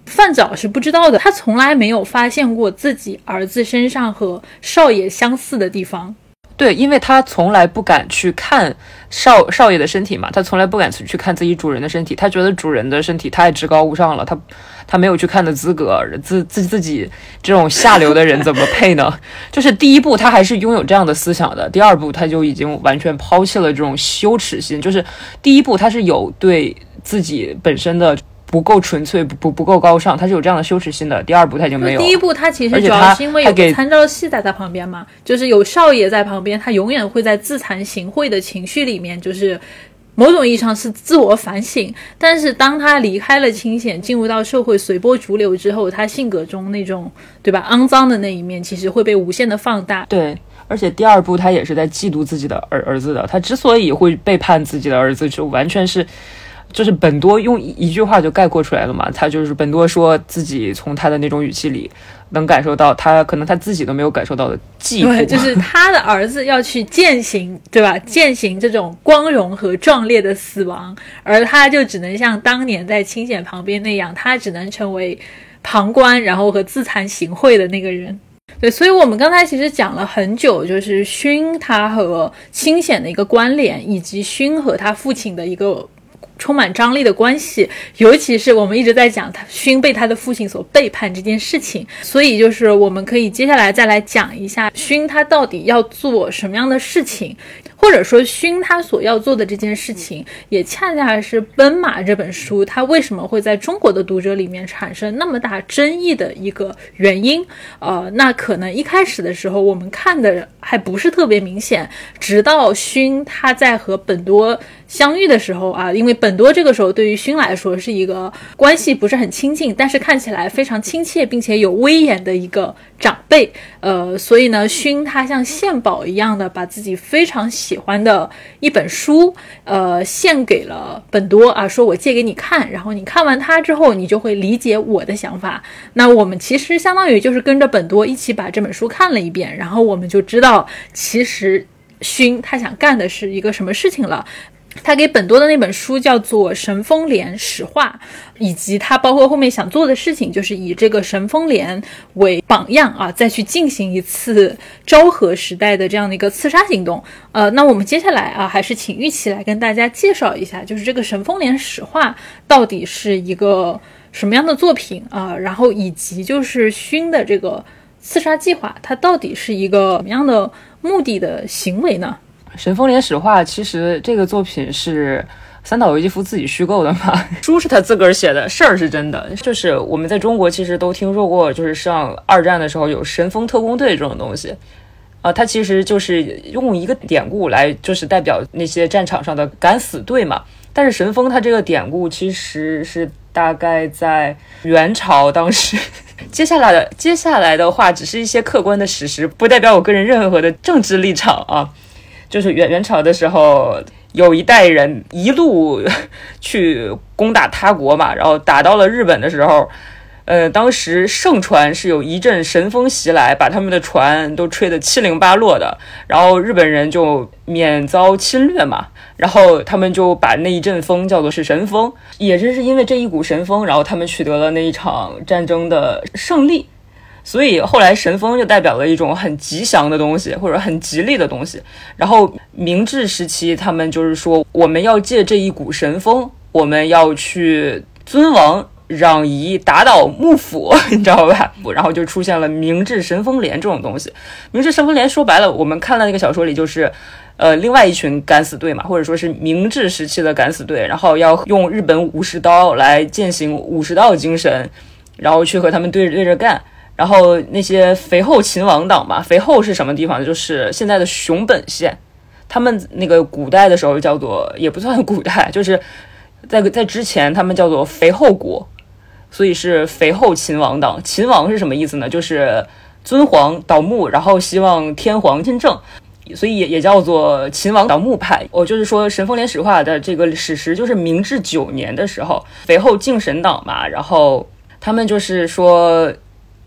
范早是不知道的。他从来没有发现过自己儿子身上和少爷相似的地方。对，因为他从来不敢去看少少爷的身体嘛，他从来不敢去看自己主人的身体，他觉得主人的身体太至高无上了，他他没有去看的资格，自自自己这种下流的人怎么配呢？就是第一步他还是拥有这样的思想的，第二步他就已经完全抛弃了这种羞耻心，就是第一步他是有对自己本身的。不够纯粹，不不不够高尚，他是有这样的羞耻心的。第二部他已经没有。第一部他其实主要是因为有参照系在他旁边嘛，就是有少爷在旁边，他永远会在自惭形秽的情绪里面，就是某种意义上是自我反省。但是当他离开了清显，进入到社会随波逐流之后，他性格中那种对吧肮脏的那一面，其实会被无限的放大。对，而且第二部他也是在嫉妒自己的儿儿子的。他之所以会背叛自己的儿子，就完全是。就是本多用一一句话就概括出来了嘛，他就是本多说自己从他的那种语气里能感受到他可能他自己都没有感受到的嫉妒，对，就是他的儿子要去践行，对吧？践行这种光荣和壮烈的死亡，而他就只能像当年在清显旁边那样，他只能成为旁观，然后和自惭形秽的那个人。对，所以我们刚才其实讲了很久，就是勋他和清显的一个关联，以及勋和他父亲的一个。充满张力的关系，尤其是我们一直在讲他勋被他的父亲所背叛这件事情，所以就是我们可以接下来再来讲一下勋他到底要做什么样的事情。或者说，勋他所要做的这件事情，也恰恰是《奔马》这本书它为什么会在中国的读者里面产生那么大争议的一个原因。呃，那可能一开始的时候，我们看的还不是特别明显，直到勋他在和本多相遇的时候啊，因为本多这个时候对于勋来说是一个关系不是很亲近，但是看起来非常亲切并且有威严的一个长辈。呃，所以呢，勋他像献宝一样的把自己非常喜欢的一本书，呃，献给了本多啊，说我借给你看，然后你看完它之后，你就会理解我的想法。那我们其实相当于就是跟着本多一起把这本书看了一遍，然后我们就知道，其实勋他想干的是一个什么事情了。他给本多的那本书叫做《神风莲史话》，以及他包括后面想做的事情，就是以这个神风莲为榜样啊，再去进行一次昭和时代的这样的一个刺杀行动。呃，那我们接下来啊，还是请玉琪来跟大家介绍一下，就是这个《神风莲史话》到底是一个什么样的作品啊？然后以及就是勋的这个刺杀计划，它到底是一个什么样的目的的行为呢？神风连史话其实这个作品是三岛由纪夫自己虚构的嘛，书是他自个儿写的，事儿是真的。就是我们在中国其实都听说过，就是上二战的时候有神风特工队这种东西。啊，它其实就是用一个典故来，就是代表那些战场上的敢死队嘛。但是神风它这个典故其实是大概在元朝当时。接下来的接下来的话，只是一些客观的史实，不代表我个人任何的政治立场啊。就是元元朝的时候，有一代人一路 去攻打他国嘛，然后打到了日本的时候。呃，当时盛传是有一阵神风袭来，把他们的船都吹得七零八落的，然后日本人就免遭侵略嘛，然后他们就把那一阵风叫做是神风，也正是因为这一股神风，然后他们取得了那一场战争的胜利，所以后来神风就代表了一种很吉祥的东西，或者很吉利的东西。然后明治时期，他们就是说我们要借这一股神风，我们要去尊王。攘夷打倒幕府，你知道吧？然后就出现了明治神风连这种东西。明治神风连说白了，我们看了那个小说里，就是呃，另外一群敢死队嘛，或者说是明治时期的敢死队，然后要用日本武士刀来践行武士道精神，然后去和他们对着对着干。然后那些肥后秦王党嘛，肥后是什么地方？就是现在的熊本县。他们那个古代的时候叫做，也不算古代，就是在在之前，他们叫做肥后国。所以是肥后秦王党，秦王是什么意思呢？就是尊皇倒幕，然后希望天皇亲政，所以也也叫做秦王倒幕派。我就是说《神风连史话》的这个史实，就是明治九年的时候，肥后敬神党嘛，然后他们就是说，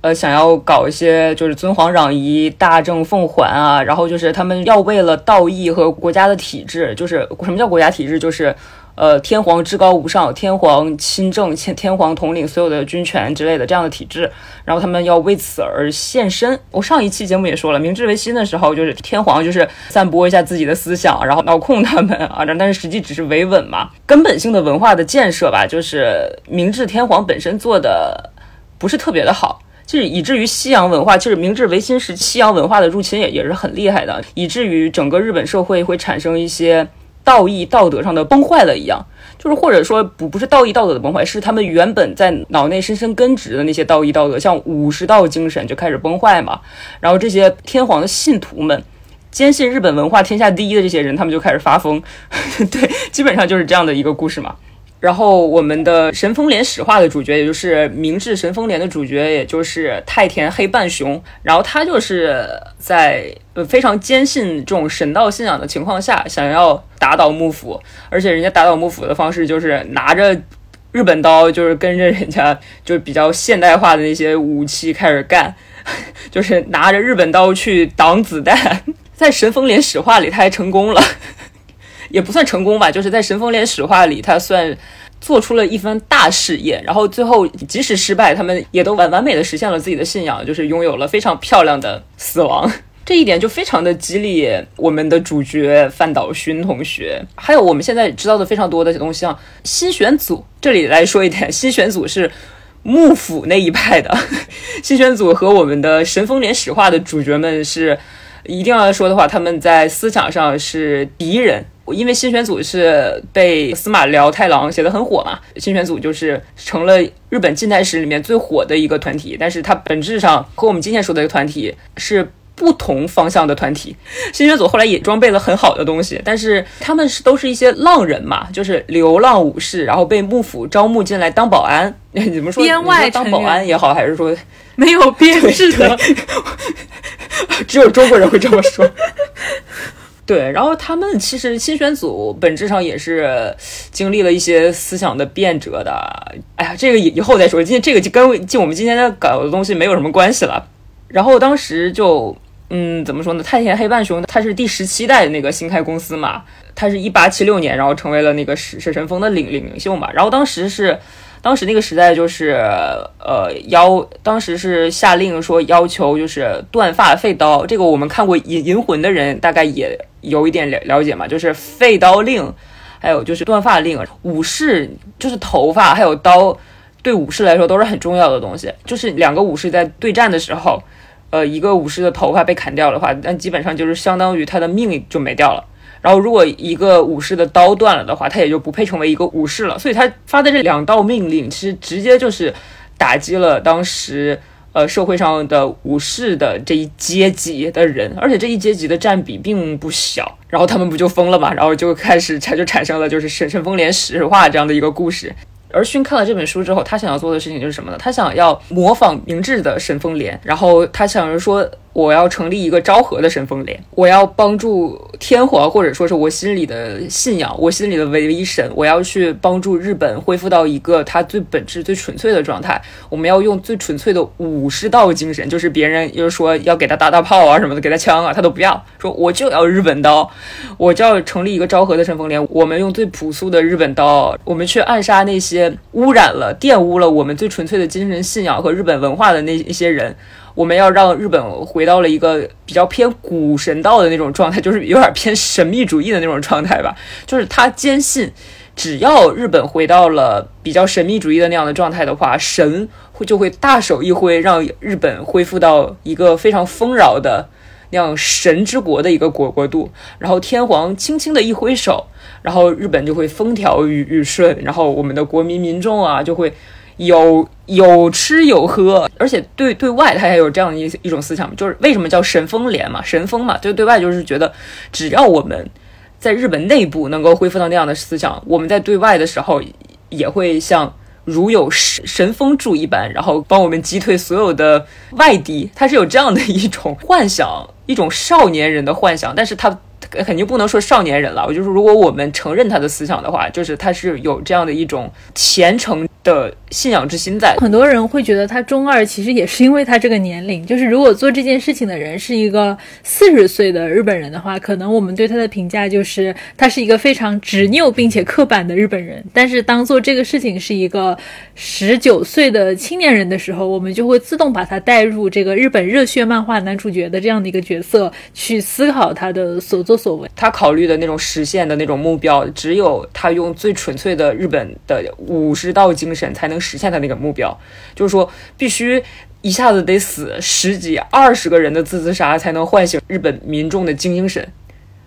呃，想要搞一些就是尊皇攘夷、大政奉还啊，然后就是他们要为了道义和国家的体制，就是什么叫国家体制，就是。呃，天皇至高无上，天皇亲政，天天皇统领所有的军权之类的这样的体制，然后他们要为此而献身。我上一期节目也说了，明治维新的时候，就是天皇就是散播一下自己的思想，然后脑控他们啊，但是实际只是维稳嘛。根本性的文化的建设吧，就是明治天皇本身做的不是特别的好，就是以至于西洋文化，就是明治维新时西洋文化的入侵也也是很厉害的，以至于整个日本社会会产生一些。道义道德上的崩坏了一样，就是或者说不不是道义道德的崩坏，是他们原本在脑内深深根植的那些道义道德，像武士道精神就开始崩坏嘛。然后这些天皇的信徒们，坚信日本文化天下第一的这些人，他们就开始发疯。对，基本上就是这样的一个故事嘛。然后我们的神风连史话的主角，也就是明治神风连的主角，也就是太田黑半雄。然后他就是在非常坚信这种神道信仰的情况下，想要打倒幕府。而且人家打倒幕府的方式就是拿着日本刀，就是跟着人家就是比较现代化的那些武器开始干，就是拿着日本刀去挡子弹。在神风连史话里，他还成功了。也不算成功吧，就是在《神风连史话》里，他算做出了一番大事业。然后最后即使失败，他们也都完完美的实现了自己的信仰，就是拥有了非常漂亮的死亡。这一点就非常的激励我们的主角范岛勋同学。还有我们现在知道的非常多的东西，像新选组。这里来说一点，新选组是幕府那一派的。新选组和我们的《神风连史话》的主角们是一定要说的话，他们在思想上是敌人。因为新选组是被司马辽太郎写的很火嘛，新选组就是成了日本近代史里面最火的一个团体，但是它本质上和我们今天说的一个团体是不同方向的团体。新选组后来也装备了很好的东西，但是他们是都是一些浪人嘛，就是流浪武士，然后被幕府招募进来当保安。怎么说？编外当保安也好，还是说没有编制的？只有中国人会这么说。对，然后他们其实新选组本质上也是经历了一些思想的变折的。哎呀，这个以以后再说，今天这个就跟就我们今天的搞的东西没有什么关系了。然后当时就，嗯，怎么说呢？太田黑半雄他是第十七代那个新开公司嘛，他是一八七六年，然后成为了那个史史神风的领领领袖嘛。然后当时是。当时那个时代就是，呃，要当时是下令说要求就是断发废刀，这个我们看过《银银魂》的人大概也有一点了了解嘛，就是废刀令，还有就是断发令。武士就是头发还有刀，对武士来说都是很重要的东西。就是两个武士在对战的时候，呃，一个武士的头发被砍掉的话，那基本上就是相当于他的命就没掉了。然后如果一个武士的刀断了的话，他也就不配成为一个武士了。所以他发的这两道命令，其实直接就是打击了当时呃社会上的武士的这一阶级的人，而且这一阶级的占比并不小。然后他们不就疯了嘛？然后就开始产就产生了就是沈神风连石化这样的一个故事。而勋看了这本书之后，他想要做的事情就是什么呢？他想要模仿明智的神风连，然后他想着说。我要成立一个昭和的神风连，我要帮助天皇，或者说是我心里的信仰，我心里的唯一神。我要去帮助日本恢复到一个它最本质、最纯粹的状态。我们要用最纯粹的武士道精神，就是别人就是说要给他打大炮啊什么的，给他枪啊，他都不要。说我就要日本刀，我就要成立一个昭和的神风连。我们用最朴素的日本刀，我们去暗杀那些污染了、玷污了我们最纯粹的精神信仰和日本文化的那一些人。我们要让日本回到了一个比较偏古神道的那种状态，就是有点偏神秘主义的那种状态吧。就是他坚信，只要日本回到了比较神秘主义的那样的状态的话，神会就会大手一挥，让日本恢复到一个非常丰饶的那样神之国的一个国国度。然后天皇轻轻的一挥手，然后日本就会风调雨雨顺，然后我们的国民民众啊就会。有有吃有喝，而且对对外他也有这样一一种思想，就是为什么叫神风连嘛，神风嘛，就对外就是觉得，只要我们在日本内部能够恢复到那样的思想，我们在对外的时候也会像如有神神风助一般，然后帮我们击退所有的外敌。他是有这样的一种幻想，一种少年人的幻想，但是他。肯定不能说少年人了。我就是，如果我们承认他的思想的话，就是他是有这样的一种虔诚的信仰之心在。很多人会觉得他中二，其实也是因为他这个年龄。就是如果做这件事情的人是一个四十岁的日本人的话，可能我们对他的评价就是他是一个非常执拗并且刻板的日本人。但是当做这个事情是一个十九岁的青年人的时候，我们就会自动把他带入这个日本热血漫画男主角的这样的一个角色，去思考他的所作。所谓他考虑的那种实现的那种目标，只有他用最纯粹的日本的武士道精神才能实现他那个目标。就是说，必须一下子得死十几、二十个人的自自杀，才能唤醒日本民众的精英神。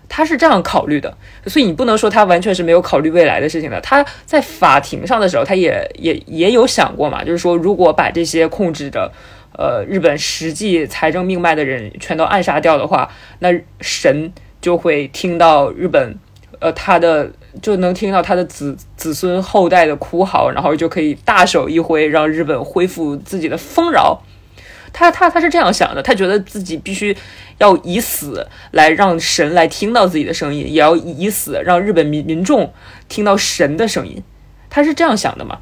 他是这样考虑的，所以你不能说他完全是没有考虑未来的事情的。他在法庭上的时候，他也也也有想过嘛，就是说，如果把这些控制着。呃，日本实际财政命脉的人全都暗杀掉的话，那神。就会听到日本，呃，他的就能听到他的子子孙后代的哭嚎，然后就可以大手一挥，让日本恢复自己的丰饶。他他他是这样想的，他觉得自己必须要以死来让神来听到自己的声音，也要以死让日本民民众听到神的声音。他是这样想的嘛？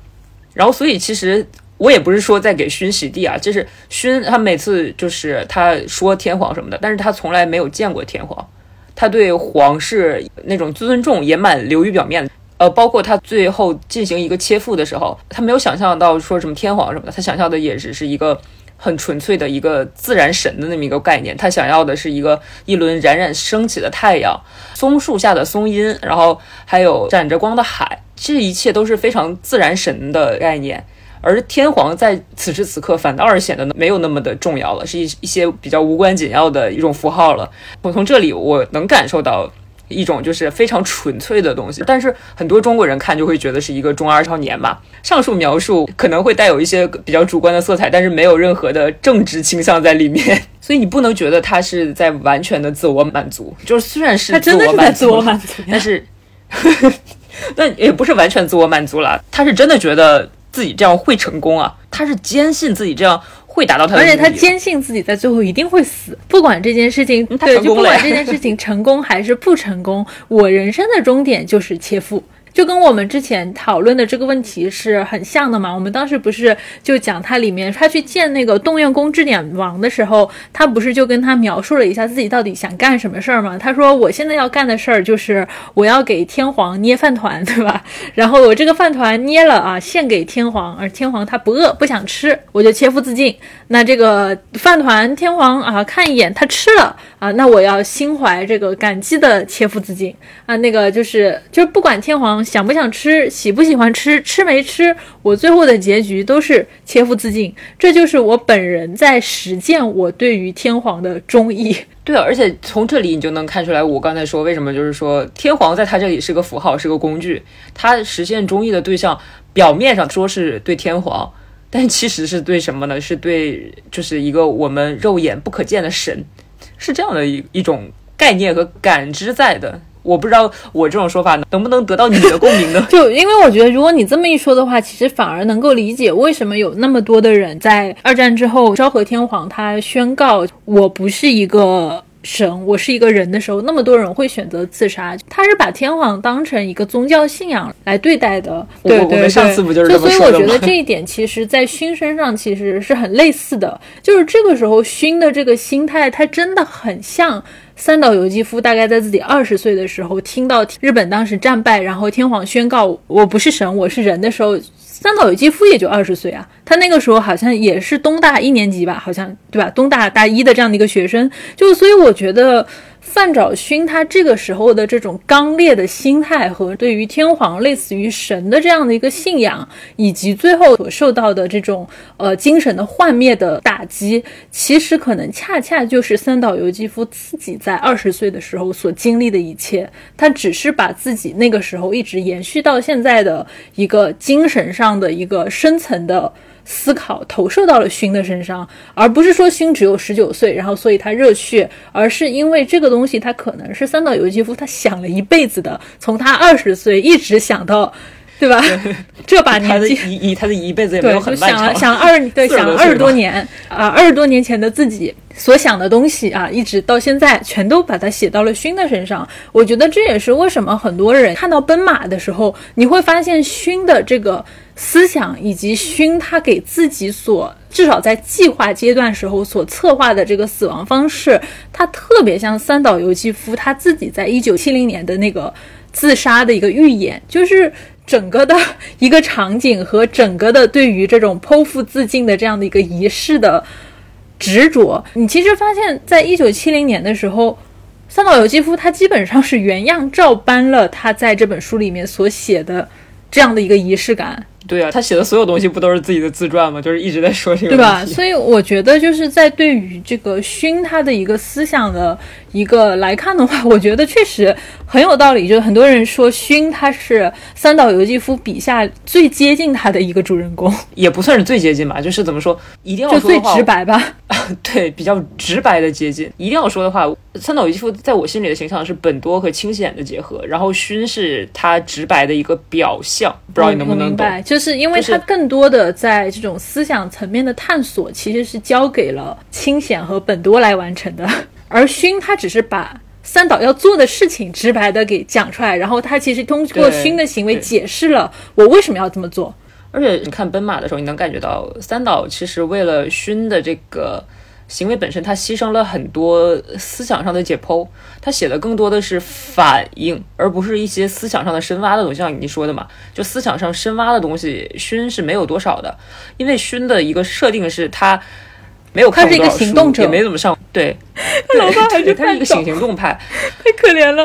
然后，所以其实我也不是说在给勋洗地啊，就是勋他每次就是他说天皇什么的，但是他从来没有见过天皇。他对皇室那种尊重也蛮流于表面的，呃，包括他最后进行一个切腹的时候，他没有想象到说什么天皇什么的，他想象的也只是一个很纯粹的一个自然神的那么一个概念，他想要的是一个一轮冉冉升起的太阳，松树下的松阴，然后还有闪着光的海，这一切都是非常自然神的概念。而天皇在此时此刻反倒是显得没有那么的重要了，是一一些比较无关紧要的一种符号了。我从这里我能感受到一种就是非常纯粹的东西，但是很多中国人看就会觉得是一个中二少年嘛。上述描述可能会带有一些比较主观的色彩，但是没有任何的政治倾向在里面，所以你不能觉得他是在完全的自我满足。就是虽然是他真的是在自我满足，但是 那也不是完全自我满足了，他是真的觉得。自己这样会成功啊？他是坚信自己这样会达到他的，而且他坚信自己在最后一定会死，不管这件事情，对，就不管这件事情成功还是不成功，我人生的终点就是切腹。就跟我们之前讨论的这个问题是很像的嘛？我们当时不是就讲他里面他去见那个洞院宫之典王的时候，他不是就跟他描述了一下自己到底想干什么事儿吗？他说我现在要干的事儿就是我要给天皇捏饭团，对吧？然后我这个饭团捏了啊，献给天皇，而天皇他不饿不想吃，我就切腹自尽。那这个饭团天皇啊看一眼他吃了啊，那我要心怀这个感激的切腹自尽啊。那个就是就是不管天皇。想不想吃，喜不喜欢吃，吃没吃，我最后的结局都是切腹自尽。这就是我本人在实践我对于天皇的忠义。对，而且从这里你就能看出来，我刚才说为什么就是说天皇在他这里是个符号，是个工具，他实现忠义的对象，表面上说是对天皇，但其实是对什么呢？是对就是一个我们肉眼不可见的神，是这样的一一种概念和感知在的。我不知道我这种说法能不能得到你的共鸣呢？就因为我觉得，如果你这么一说的话，其实反而能够理解为什么有那么多的人在二战之后，昭和天皇他宣告我不是一个神，我是一个人的时候，那么多人会选择自杀。他是把天皇当成一个宗教信仰来对待的。对对对，上次不就是这么说的吗？所以我觉得这一点其实，在勋身上其实是很类似的，就是这个时候勋的这个心态，他真的很像。三岛由纪夫大概在自己二十岁的时候，听到日本当时战败，然后天皇宣告我不是神，我是人的时候，三岛由纪夫也就二十岁啊。他那个时候好像也是东大一年级吧，好像对吧？东大大一的这样的一个学生，就所以我觉得。范找勋他这个时候的这种刚烈的心态和对于天皇类似于神的这样的一个信仰，以及最后所受到的这种呃精神的幻灭的打击，其实可能恰恰就是三岛由纪夫自己在二十岁的时候所经历的一切。他只是把自己那个时候一直延续到现在的一个精神上的一个深层的。思考投射到了勋的身上，而不是说勋只有十九岁，然后所以他热血，而是因为这个东西他可能是三岛由纪夫他想了一辈子的，从他二十岁一直想到，对吧？这把年纪，以以他的一辈子也没有很漫长，想 想二对想二十多年啊，二十多年前的自己所想的东西啊，一直到现在全都把它写到了勋的身上。我觉得这也是为什么很多人看到奔马的时候，你会发现勋的这个。思想以及勋他给自己所至少在计划阶段时候所策划的这个死亡方式，他特别像三岛由纪夫他自己在一九七零年的那个自杀的一个预言，就是整个的一个场景和整个的对于这种剖腹自尽的这样的一个仪式的执着。你其实发现，在一九七零年的时候，三岛由纪夫他基本上是原样照搬了他在这本书里面所写的这样的一个仪式感。对啊，他写的所有东西不都是自己的自传吗？就是一直在说这个，对吧？所以我觉得就是在对于这个勋他的一个思想的。一个来看的话，我觉得确实很有道理。就是很多人说勋他是三岛由纪夫笔下最接近他的一个主人公，也不算是最接近吧。就是怎么说，一定要说最直白吧？对，比较直白的接近。一定要说的话，三岛由纪夫在我心里的形象是本多和清显的结合，然后勋是他直白的一个表象。不知道你能不能懂？就是因为他更多的在这种思想层面的探索，其实是交给了清显和本多来完成的。而勋他只是把三岛要做的事情直白的给讲出来，然后他其实通过勋的行为解释了我为什么要这么做。而且你看奔马的时候，你能感觉到三岛其实为了勋的这个行为本身，他牺牲了很多思想上的解剖，他写的更多的是反应，而不是一些思想上的深挖的东西。像你说的嘛，就思想上深挖的东西，勋是没有多少的，因为勋的一个设定是他。没有看过多少书，也没怎么上。对，他老爸还是他是一个行行动派，太可怜了。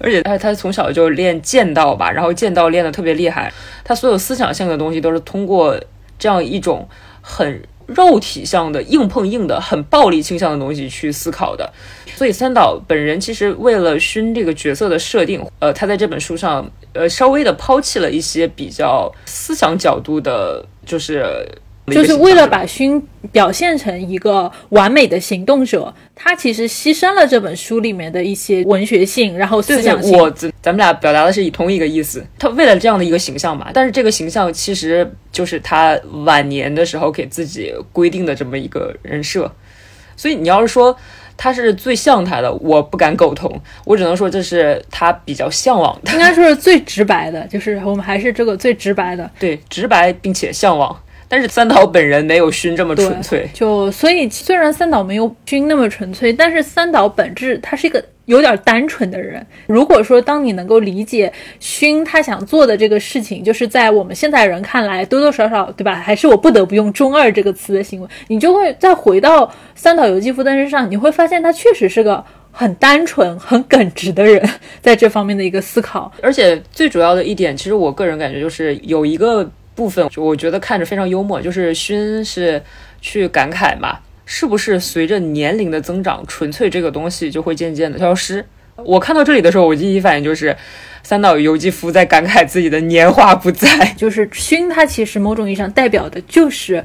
而 且，他他从小就练剑道吧，然后剑道练得特别厉害。他所有思想性的东西都是通过这样一种很肉体上的硬碰硬的、很暴力倾向的东西去思考的。所以，三岛本人其实为了熏这个角色的设定，呃，他在这本书上呃稍微的抛弃了一些比较思想角度的，就是。就是为了把勋表现成一个完美的行动者，他其实牺牲了这本书里面的一些文学性，然后思想性。我咱咱们俩表达的是以同一个意思。他为了这样的一个形象吧，但是这个形象其实就是他晚年的时候给自己规定的这么一个人设。所以你要是说他是最像他的，我不敢苟同，我只能说这是他比较向往的。应该说是最直白的，就是我们还是这个最直白的，对，直白并且向往。但是三岛本人没有勋这么纯粹，就所以虽然三岛没有勋那么纯粹，但是三岛本质他是一个有点单纯的人。如果说当你能够理解勋他想做的这个事情，就是在我们现在人看来多多少少对吧？还是我不得不用“中二”这个词的行为，你就会再回到三岛由纪夫的身上，你会发现他确实是个很单纯、很耿直的人，在这方面的一个思考。而且最主要的一点，其实我个人感觉就是有一个。部分我觉得看着非常幽默，就是勋是去感慨嘛，是不是随着年龄的增长，纯粹这个东西就会渐渐的消失？我看到这里的时候，我第一反应就是三岛由纪夫在感慨自己的年华不在。就是熏，它其实某种意义上代表的就是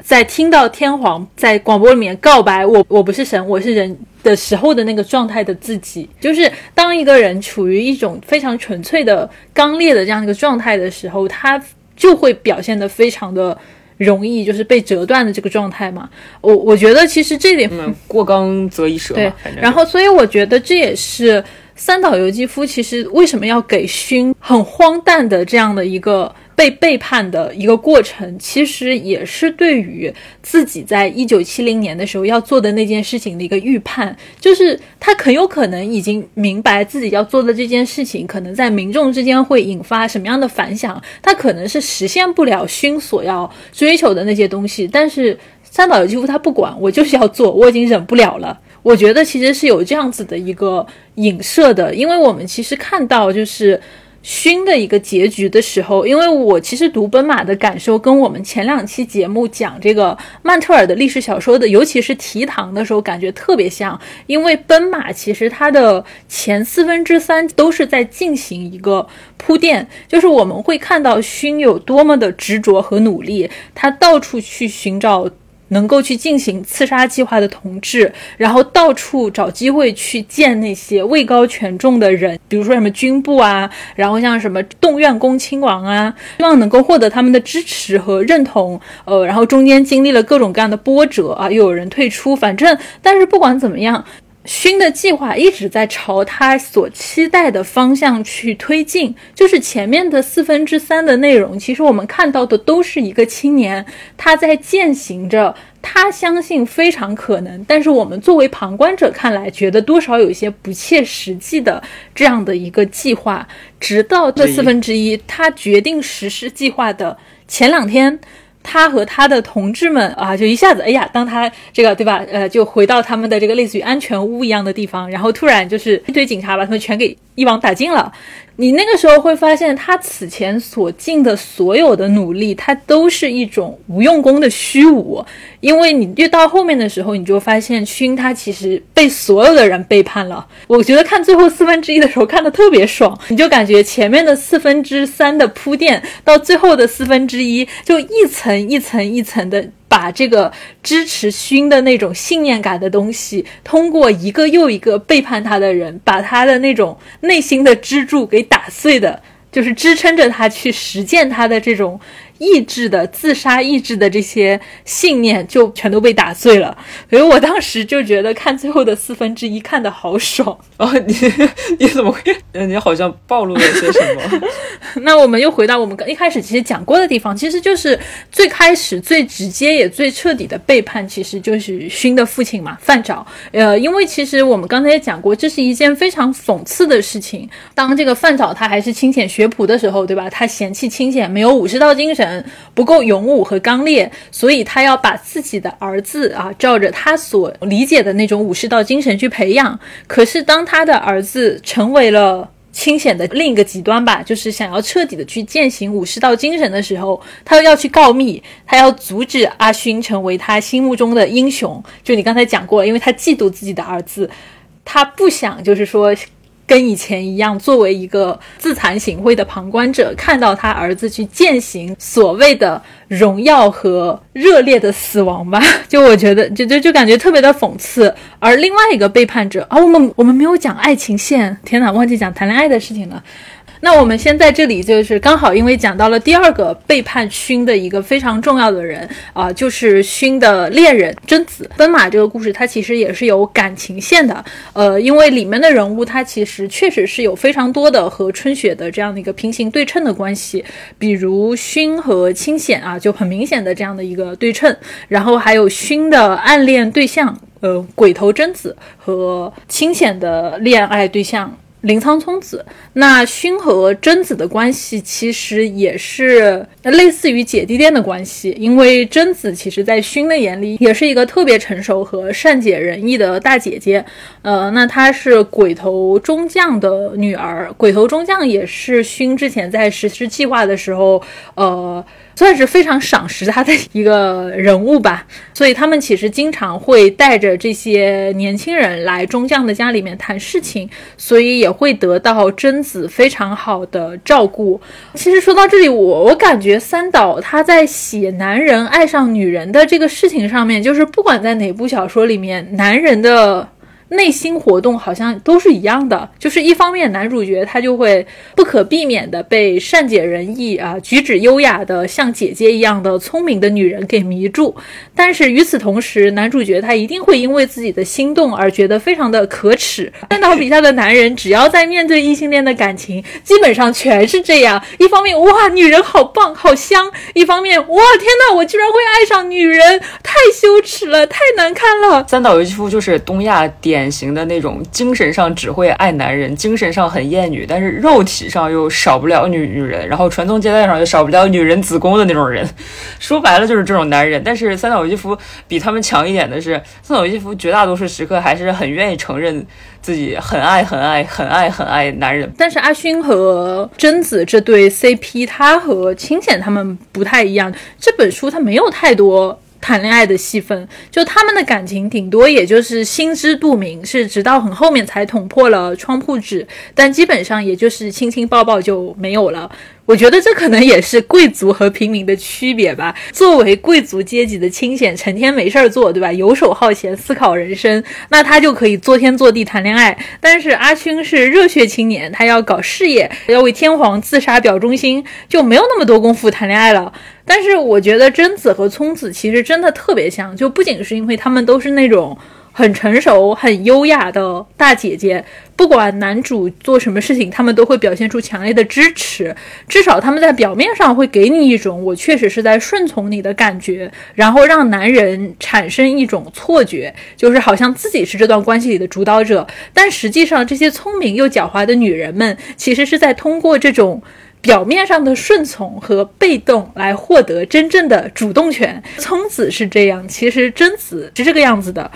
在听到天皇在广播里面告白“我我不是神，我是人”的时候的那个状态的自己。就是当一个人处于一种非常纯粹的刚烈的这样一个状态的时候，他就会表现得非常的容易，就是被折断的这个状态嘛。我我觉得其实这点嗯，过刚则易折对然后所以我觉得这也是三岛由纪夫其实为什么要给勋很荒诞的这样的一个被背叛的一个过程，其实也是对于自己在一九七零年的时候要做的那件事情的一个预判，就是他很有可能已经明白自己要做的这件事情，可能在民众之间会引发什么样的反响，他可能是实现不了勋所要追求的那些东西，但是三岛由纪夫他不管，我就是要做，我已经忍不了了。我觉得其实是有这样子的一个影射的，因为我们其实看到就是。勋的一个结局的时候，因为我其实读奔马的感受跟我们前两期节目讲这个曼特尔的历史小说的，尤其是提堂的时候，感觉特别像。因为奔马其实它的前四分之三都是在进行一个铺垫，就是我们会看到勋有多么的执着和努力，他到处去寻找。能够去进行刺杀计划的同志，然后到处找机会去见那些位高权重的人，比如说什么军部啊，然后像什么动院恭亲王啊，希望能够获得他们的支持和认同。呃，然后中间经历了各种各样的波折啊，又有人退出，反正但是不管怎么样。勋的计划一直在朝他所期待的方向去推进，就是前面的四分之三的内容，其实我们看到的都是一个青年他在践行着他相信非常可能，但是我们作为旁观者看来觉得多少有一些不切实际的这样的一个计划，直到这四分之一他决定实施计划的前两天。他和他的同志们啊，就一下子，哎呀，当他这个对吧，呃，就回到他们的这个类似于安全屋一样的地方，然后突然就是一堆警察把他们全给一网打尽了。你那个时候会发现，他此前所尽的所有的努力，他都是一种无用功的虚无。因为你越到后面的时候，你就发现勋他其实被所有的人背叛了。我觉得看最后四分之一的时候看的特别爽，你就感觉前面的四分之三的铺垫到最后的四分之一，就一层一层一层的。把这个支持勋的那种信念感的东西，通过一个又一个背叛他的人，把他的那种内心的支柱给打碎的，就是支撑着他去实践他的这种意志的自杀意志的这些信念，就全都被打碎了。所以我当时就觉得看最后的四分之一看的好爽。哦，你 你怎么会？你好像暴露了些什么？那我们又回到我们刚一开始其实讲过的地方，其实就是最开始最直接也最彻底的背叛，其实就是勋的父亲嘛，范沼。呃，因为其实我们刚才也讲过，这是一件非常讽刺的事情。当这个范沼他还是清显学仆的时候，对吧？他嫌弃清显没有武士道精神，不够勇武和刚烈，所以他要把自己的儿子啊，照着他所理解的那种武士道精神去培养。可是当他的儿子成为了。清显的另一个极端吧，就是想要彻底的去践行武士道精神的时候，他又要去告密，他要阻止阿勋成为他心目中的英雄。就你刚才讲过，因为他嫉妒自己的儿子，他不想就是说。跟以前一样，作为一个自惭形秽的旁观者，看到他儿子去践行所谓的荣耀和热烈的死亡吧，就我觉得，就就就感觉特别的讽刺。而另外一个背叛者啊，我们我们没有讲爱情线，天哪，忘记讲谈恋爱的事情了。那我们先在这里，就是刚好因为讲到了第二个背叛勋的一个非常重要的人啊、就是勋的恋人贞子。奔马这个故事，它其实也是有感情线的，呃，因为里面的人物，他其实确实是有非常多的和春雪的这样的一个平行对称的关系，比如勋和清显啊，就很明显的这样的一个对称，然后还有勋的暗恋对象，呃，鬼头贞子和清显的恋爱对象。林苍聪子，那勋和贞子的关系其实也是类似于姐弟恋的关系，因为贞子其实在勋的眼里也是一个特别成熟和善解人意的大姐姐。呃，那她是鬼头中将的女儿，鬼头中将也是勋之前在实施计划的时候，呃。算是非常赏识他的一个人物吧。所以他们其实经常会带着这些年轻人来中将的家里面谈事情，所以也会得到贞子非常好的照顾。其实说到这里，我我感觉三岛他在写男人爱上女人的这个事情上面，就是不管在哪部小说里面，男人的。内心活动好像都是一样的，就是一方面男主角他就会不可避免的被善解人意啊、举止优雅的像姐姐一样的聪明的女人给迷住，但是与此同时，男主角他一定会因为自己的心动而觉得非常的可耻。三岛笔下的男人只要在面对异性恋的感情，基本上全是这样：一方面哇，女人好棒好香；一方面哇，天呐，我居然会爱上女人，太羞耻了，太难看了。三岛由纪夫就是东亚典。典型的那种精神上只会爱男人，精神上很厌女，但是肉体上又少不了女女人，然后传宗接代上又少不了女人子宫的那种人。说白了就是这种男人。但是三岛由纪夫比他们强一点的是，三岛由纪夫绝大多数时刻还是很愿意承认自己很爱很爱很爱很爱男人。但是阿勋和贞子这对 CP，他和清浅他们不太一样。这本书他没有太多。谈恋爱的戏份，就他们的感情顶多也就是心知肚明，是直到很后面才捅破了窗户纸，但基本上也就是亲亲抱抱就没有了。我觉得这可能也是贵族和平民的区别吧。作为贵族阶级的清闲，成天没事儿做，对吧？游手好闲，思考人生，那他就可以作天作地谈恋爱。但是阿勋是热血青年，他要搞事业，要为天皇自杀表忠心，就没有那么多功夫谈恋爱了。但是我觉得贞子和聪子其实真的特别像，就不仅是因为他们都是那种。很成熟、很优雅的大姐姐，不管男主做什么事情，他们都会表现出强烈的支持。至少他们在表面上会给你一种我确实是在顺从你的感觉，然后让男人产生一种错觉，就是好像自己是这段关系里的主导者。但实际上，这些聪明又狡猾的女人们，其实是在通过这种表面上的顺从和被动来获得真正的主动权。聪子是这样，其实贞子是这个样子的。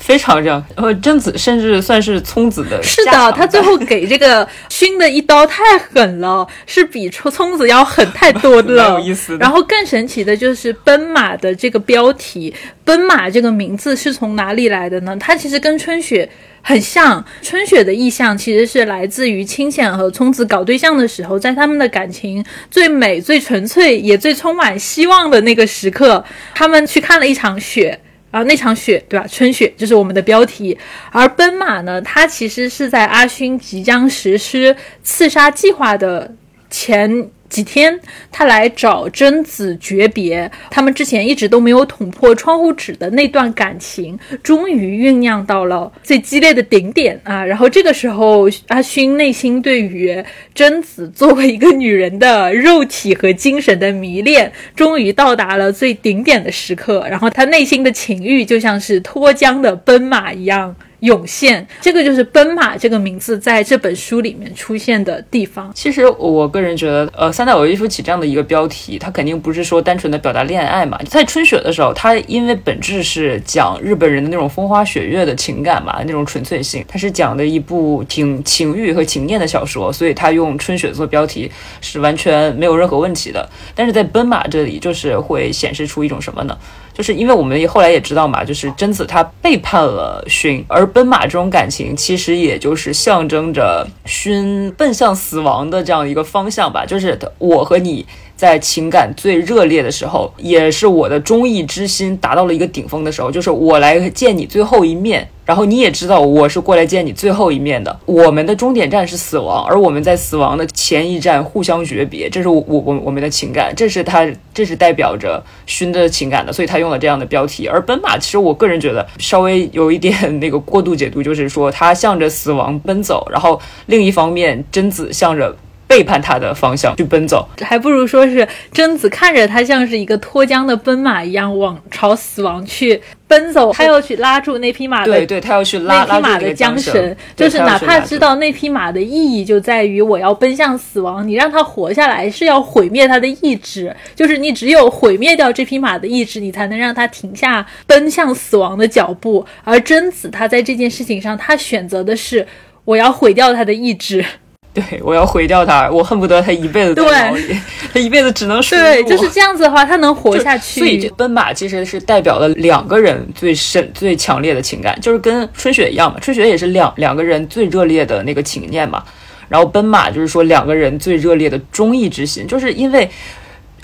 非常这样，然后贞子甚至算是聪子的。是的，他最后给这个 熏的一刀太狠了，是比聪聪子要狠太多了。有意思。然后更神奇的就是奔马的这个标题，奔马这个名字是从哪里来的呢？它其实跟春雪很像。春雪的意象其实是来自于清显和聪子搞对象的时候，在他们的感情最美、最纯粹，也最充满希望的那个时刻，他们去看了一场雪。啊，那场雪，对吧？春雪就是我们的标题。而奔马呢，它其实是在阿勋即将实施刺杀计划的前。几天，他来找贞子诀别。他们之前一直都没有捅破窗户纸的那段感情，终于酝酿到了最激烈的顶点啊！然后这个时候，阿勋内心对于贞子作为一个女人的肉体和精神的迷恋，终于到达了最顶点的时刻。然后他内心的情欲就像是脱缰的奔马一样。涌现，这个就是奔马这个名字在这本书里面出现的地方。其实我个人觉得，呃，三代有一夫起这样的一个标题，它肯定不是说单纯的表达恋爱嘛。在春雪的时候，它因为本质是讲日本人的那种风花雪月的情感嘛，那种纯粹性，它是讲的一部挺情欲和情念的小说，所以它用春雪做标题是完全没有任何问题的。但是在奔马这里，就是会显示出一种什么呢？就是因为我们也后来也知道嘛，就是贞子她背叛了勋，而奔马这种感情其实也就是象征着勋奔向死亡的这样一个方向吧。就是我和你。在情感最热烈的时候，也是我的忠义之心达到了一个顶峰的时候，就是我来见你最后一面，然后你也知道我是过来见你最后一面的。我们的终点站是死亡，而我们在死亡的前一站互相诀别，这是我我我们的情感，这是他这是代表着勋的情感的，所以他用了这样的标题。而奔马，其实我个人觉得稍微有一点那个过度解读，就是说他向着死亡奔走，然后另一方面贞子向着。背叛他的方向去奔走，还不如说是贞子看着他像是一个脱缰的奔马一样往朝死亡去奔走，他要去拉住那匹马的，对对，他要去拉那匹马的缰绳，就是哪怕知道那匹马的意义就在于我要奔向死亡，你让他活下来是要毁灭他的意志，就是你只有毁灭掉这匹马的意志，你才能让他停下奔向死亡的脚步。而贞子他在这件事情上，他选择的是我要毁掉他的意志。对，我要毁掉他，我恨不得他一辈子在牢里，他一辈子只能属于我。对，就是这样子的话，他能活下去。所以，奔马其实是代表了两个人最深、最强烈的情感，就是跟春雪一样嘛。春雪也是两两个人最热烈的那个情念嘛。然后，奔马就是说两个人最热烈的忠义之心，就是因为。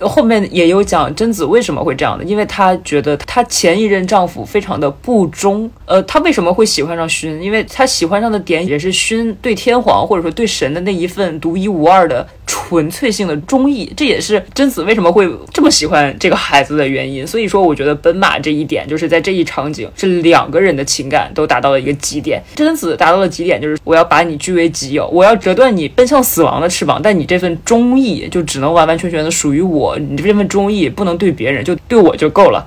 后面也有讲贞子为什么会这样的，因为她觉得她前一任丈夫非常的不忠。呃，她为什么会喜欢上勋？因为她喜欢上的点也是勋对天皇或者说对神的那一份独一无二的纯粹性的忠义，这也是贞子为什么会这么喜欢这个孩子的原因。所以说，我觉得奔马这一点就是在这一场景是两个人的情感都达到了一个极点。贞子达到了极点，就是我要把你据为己有，我要折断你奔向死亡的翅膀，但你这份忠义就只能完完全全的属于我。你这份忠义不能对别人，就对我就够了。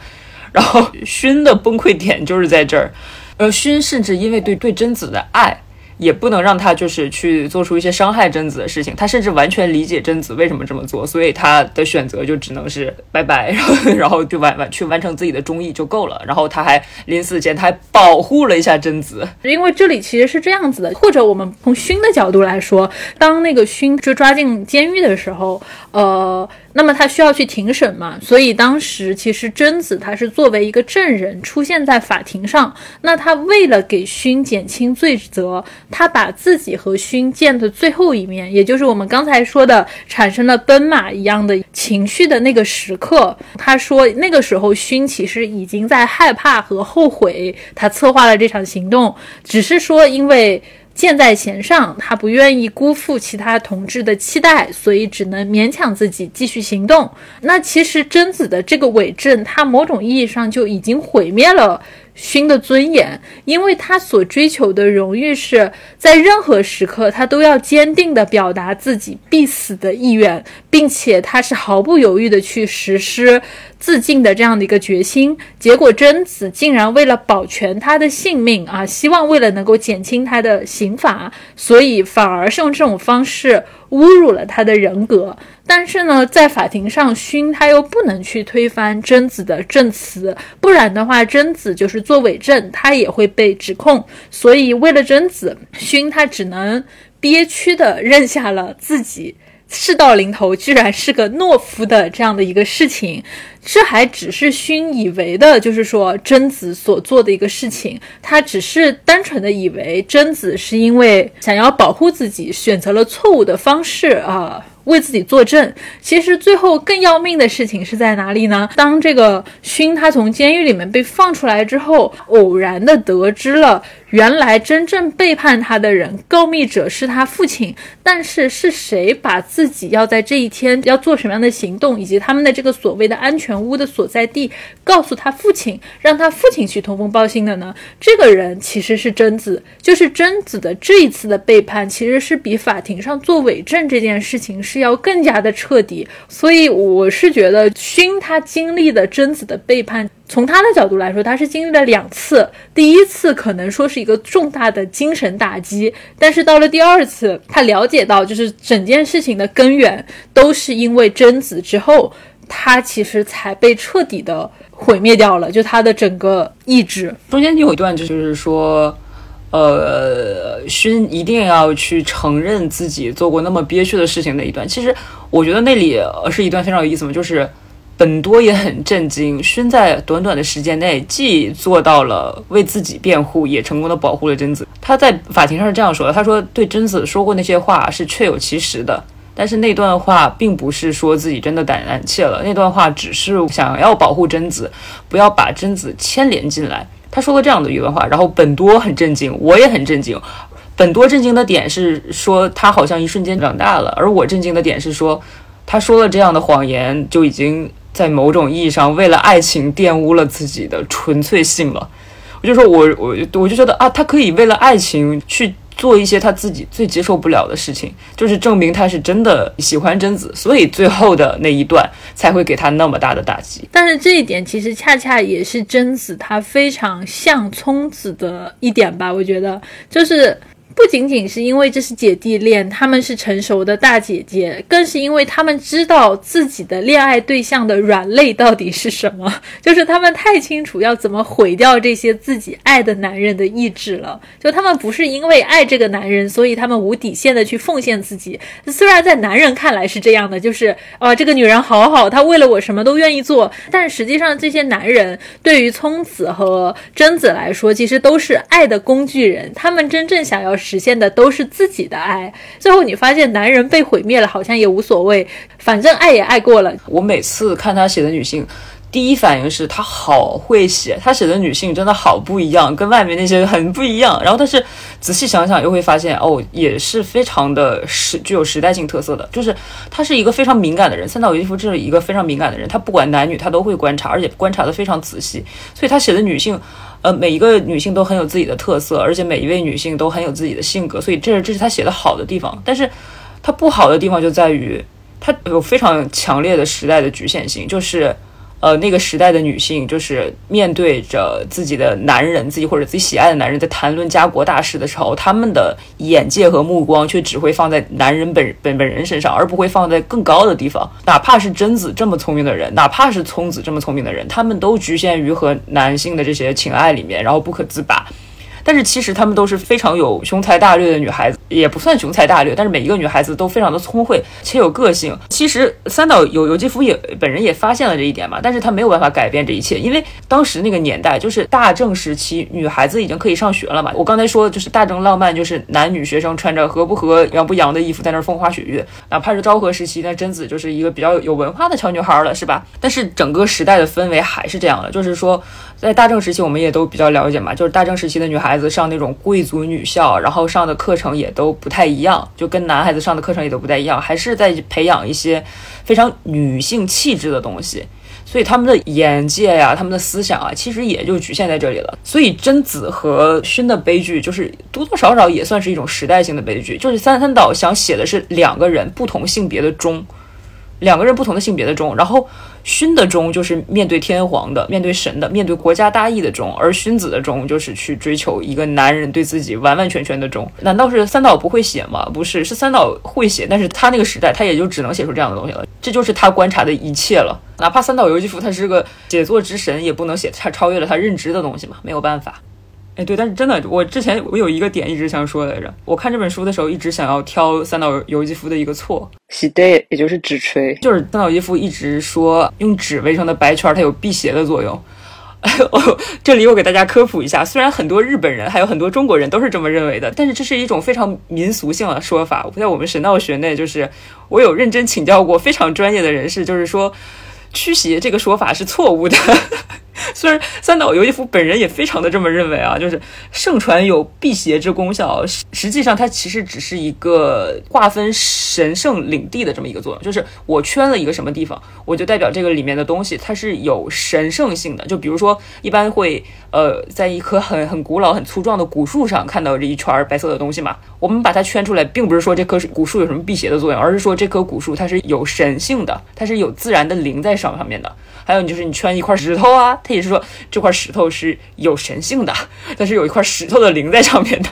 然后勋的崩溃点就是在这儿，呃，勋甚至因为对对贞子的爱。也不能让他就是去做出一些伤害贞子的事情，他甚至完全理解贞子为什么这么做，所以他的选择就只能是拜拜，然 后然后就完完去完成自己的忠义就够了。然后他还临死前他还保护了一下贞子，因为这里其实是这样子的，或者我们从勋的角度来说，当那个勋就抓进监狱的时候，呃。那么他需要去庭审嘛？所以当时其实贞子她是作为一个证人出现在法庭上。那他为了给勋减轻罪责，他把自己和勋见的最后一面，也就是我们刚才说的产生了奔马一样的情绪的那个时刻，他说那个时候勋其实已经在害怕和后悔，他策划了这场行动，只是说因为。箭在弦上，他不愿意辜负其他同志的期待，所以只能勉强自己继续行动。那其实贞子的这个伪证，他某种意义上就已经毁灭了。勋的尊严，因为他所追求的荣誉是在任何时刻，他都要坚定地表达自己必死的意愿，并且他是毫不犹豫地去实施自尽的这样的一个决心。结果贞子竟然为了保全他的性命啊，希望为了能够减轻他的刑罚，所以反而是用这种方式。侮辱了他的人格，但是呢，在法庭上，勋他又不能去推翻贞子的证词，不然的话，贞子就是作伪证，他也会被指控。所以，为了贞子，勋他只能憋屈的认下了自己事到临头居然是个懦夫的这样的一个事情。这还只是勋以为的，就是说贞子所做的一个事情，他只是单纯的以为贞子是因为想要保护自己，选择了错误的方式啊。为自己作证，其实最后更要命的事情是在哪里呢？当这个勋他从监狱里面被放出来之后，偶然的得知了原来真正背叛他的人，告密者是他父亲。但是是谁把自己要在这一天要做什么样的行动，以及他们的这个所谓的安全屋的所在地，告诉他父亲，让他父亲去通风报信的呢？这个人其实是贞子，就是贞子的这一次的背叛，其实是比法庭上做伪证这件事情是。要更加的彻底，所以我是觉得勋他经历的贞子的背叛，从他的角度来说，他是经历了两次。第一次可能说是一个重大的精神打击，但是到了第二次，他了解到就是整件事情的根源都是因为贞子之后，他其实才被彻底的毁灭掉了，就他的整个意志。中间有一段就是说。呃，勋一定要去承认自己做过那么憋屈的事情那一段，其实我觉得那里是一段非常有意思嘛，就是本多也很震惊，勋在短短的时间内既做到了为自己辩护，也成功的保护了贞子。他在法庭上是这样说的，他说对贞子说过那些话是确有其实的，但是那段话并不是说自己真的胆胆怯了，那段话只是想要保护贞子，不要把贞子牵连进来。他说了这样的一段话，然后本多很震惊，我也很震惊。本多震惊的点是说他好像一瞬间长大了，而我震惊的点是说他说了这样的谎言，就已经在某种意义上为了爱情玷污了自己的纯粹性了。我就说我我我就觉得啊，他可以为了爱情去。做一些他自己最接受不了的事情，就是证明他是真的喜欢贞子，所以最后的那一段才会给他那么大的打击。但是这一点其实恰恰也是贞子她非常像聪子的一点吧，我觉得就是不仅仅是因为这是姐弟恋，他们是成熟的大姐姐，更是因为他们知道自己的恋爱对象的软肋到底是什么，就是他们太清楚要怎么毁掉这些自己爱的男人的意志了。就他们不是因为爱这个男人，所以他们无底线的去奉献自己。虽然在男人看来是这样的，就是啊，这个女人好好，她为了我什么都愿意做。但实际上，这些男人对于聪子和贞子来说，其实都是爱的工具人。他们真正想要实现的都是自己的爱。最后你发现，男人被毁灭了，好像也无所谓，反正爱也爱过了。我每次看他写的女性。第一反应是他好会写，他写的女性真的好不一样，跟外面那些很不一样。然后，但是仔细想想又会发现，哦，也是非常的时具有时代性特色的。就是他是一个非常敏感的人，三岛由纪夫这是一个非常敏感的人，他不管男女，他都会观察，而且观察的非常仔细。所以他写的女性，呃，每一个女性都很有自己的特色，而且每一位女性都很有自己的性格。所以这这是他写的好的地方。但是他不好的地方就在于，他有非常强烈的时代的局限性，就是。呃，那个时代的女性就是面对着自己的男人，自己或者自己喜爱的男人，在谈论家国大事的时候，他们的眼界和目光却只会放在男人本本本人身上，而不会放在更高的地方。哪怕是贞子这么聪明的人，哪怕是聪子这么聪明的人，他们都局限于和男性的这些情爱里面，然后不可自拔。但是其实她们都是非常有雄才大略的女孩子，也不算雄才大略，但是每一个女孩子都非常的聪慧且有个性。其实三岛由由纪夫也本人也发现了这一点嘛，但是他没有办法改变这一切，因为当时那个年代就是大正时期，女孩子已经可以上学了嘛。我刚才说就是大正浪漫，就是男女学生穿着和不和洋不洋的衣服在那儿风花雪月，哪怕是昭和时期，那贞子就是一个比较有文化的小女孩了，是吧？但是整个时代的氛围还是这样的，就是说。在大正时期，我们也都比较了解嘛，就是大正时期的女孩子上那种贵族女校，然后上的课程也都不太一样，就跟男孩子上的课程也都不太一样，还是在培养一些非常女性气质的东西，所以他们的眼界呀，他们的思想啊，其实也就局限在这里了。所以贞子和勋的悲剧，就是多多少少也算是一种时代性的悲剧，就是三三岛想写的是两个人不同性别的忠，两个人不同的性别的忠，然后。勋的忠就是面对天皇的，面对神的，面对国家大义的忠；而勋子的忠就是去追求一个男人对自己完完全全的忠。难道是三岛不会写吗？不是，是三岛会写，但是他那个时代，他也就只能写出这样的东西了。这就是他观察的一切了。哪怕三岛由纪夫他是个写作之神，也不能写他超越了他认知的东西嘛，没有办法。哎，对，但是真的，我之前我有一个点一直想说来着。我看这本书的时候，一直想要挑三岛由纪夫的一个错，喜对，也就是纸吹，就是三岛由纪夫一直说用纸围成的白圈，它有辟邪的作用。这里我给大家科普一下，虽然很多日本人还有很多中国人都是这么认为的，但是这是一种非常民俗性的说法。在我们神道学内，就是我有认真请教过非常专业的人士，就是说驱邪这个说法是错误的。虽然三岛由纪夫本人也非常的这么认为啊，就是盛传有辟邪之功效，实实际上它其实只是一个划分神圣领地的这么一个作用，就是我圈了一个什么地方，我就代表这个里面的东西它是有神圣性的。就比如说，一般会呃在一棵很很古老、很粗壮的古树上看到这一圈白色的东西嘛，我们把它圈出来，并不是说这棵古树有什么辟邪的作用，而是说这棵古树它是有神性的，它是有自然的灵在上上面的。还有就是你圈一块石头啊，它也是说这块石头是有神性的，它是有一块石头的灵在上面的。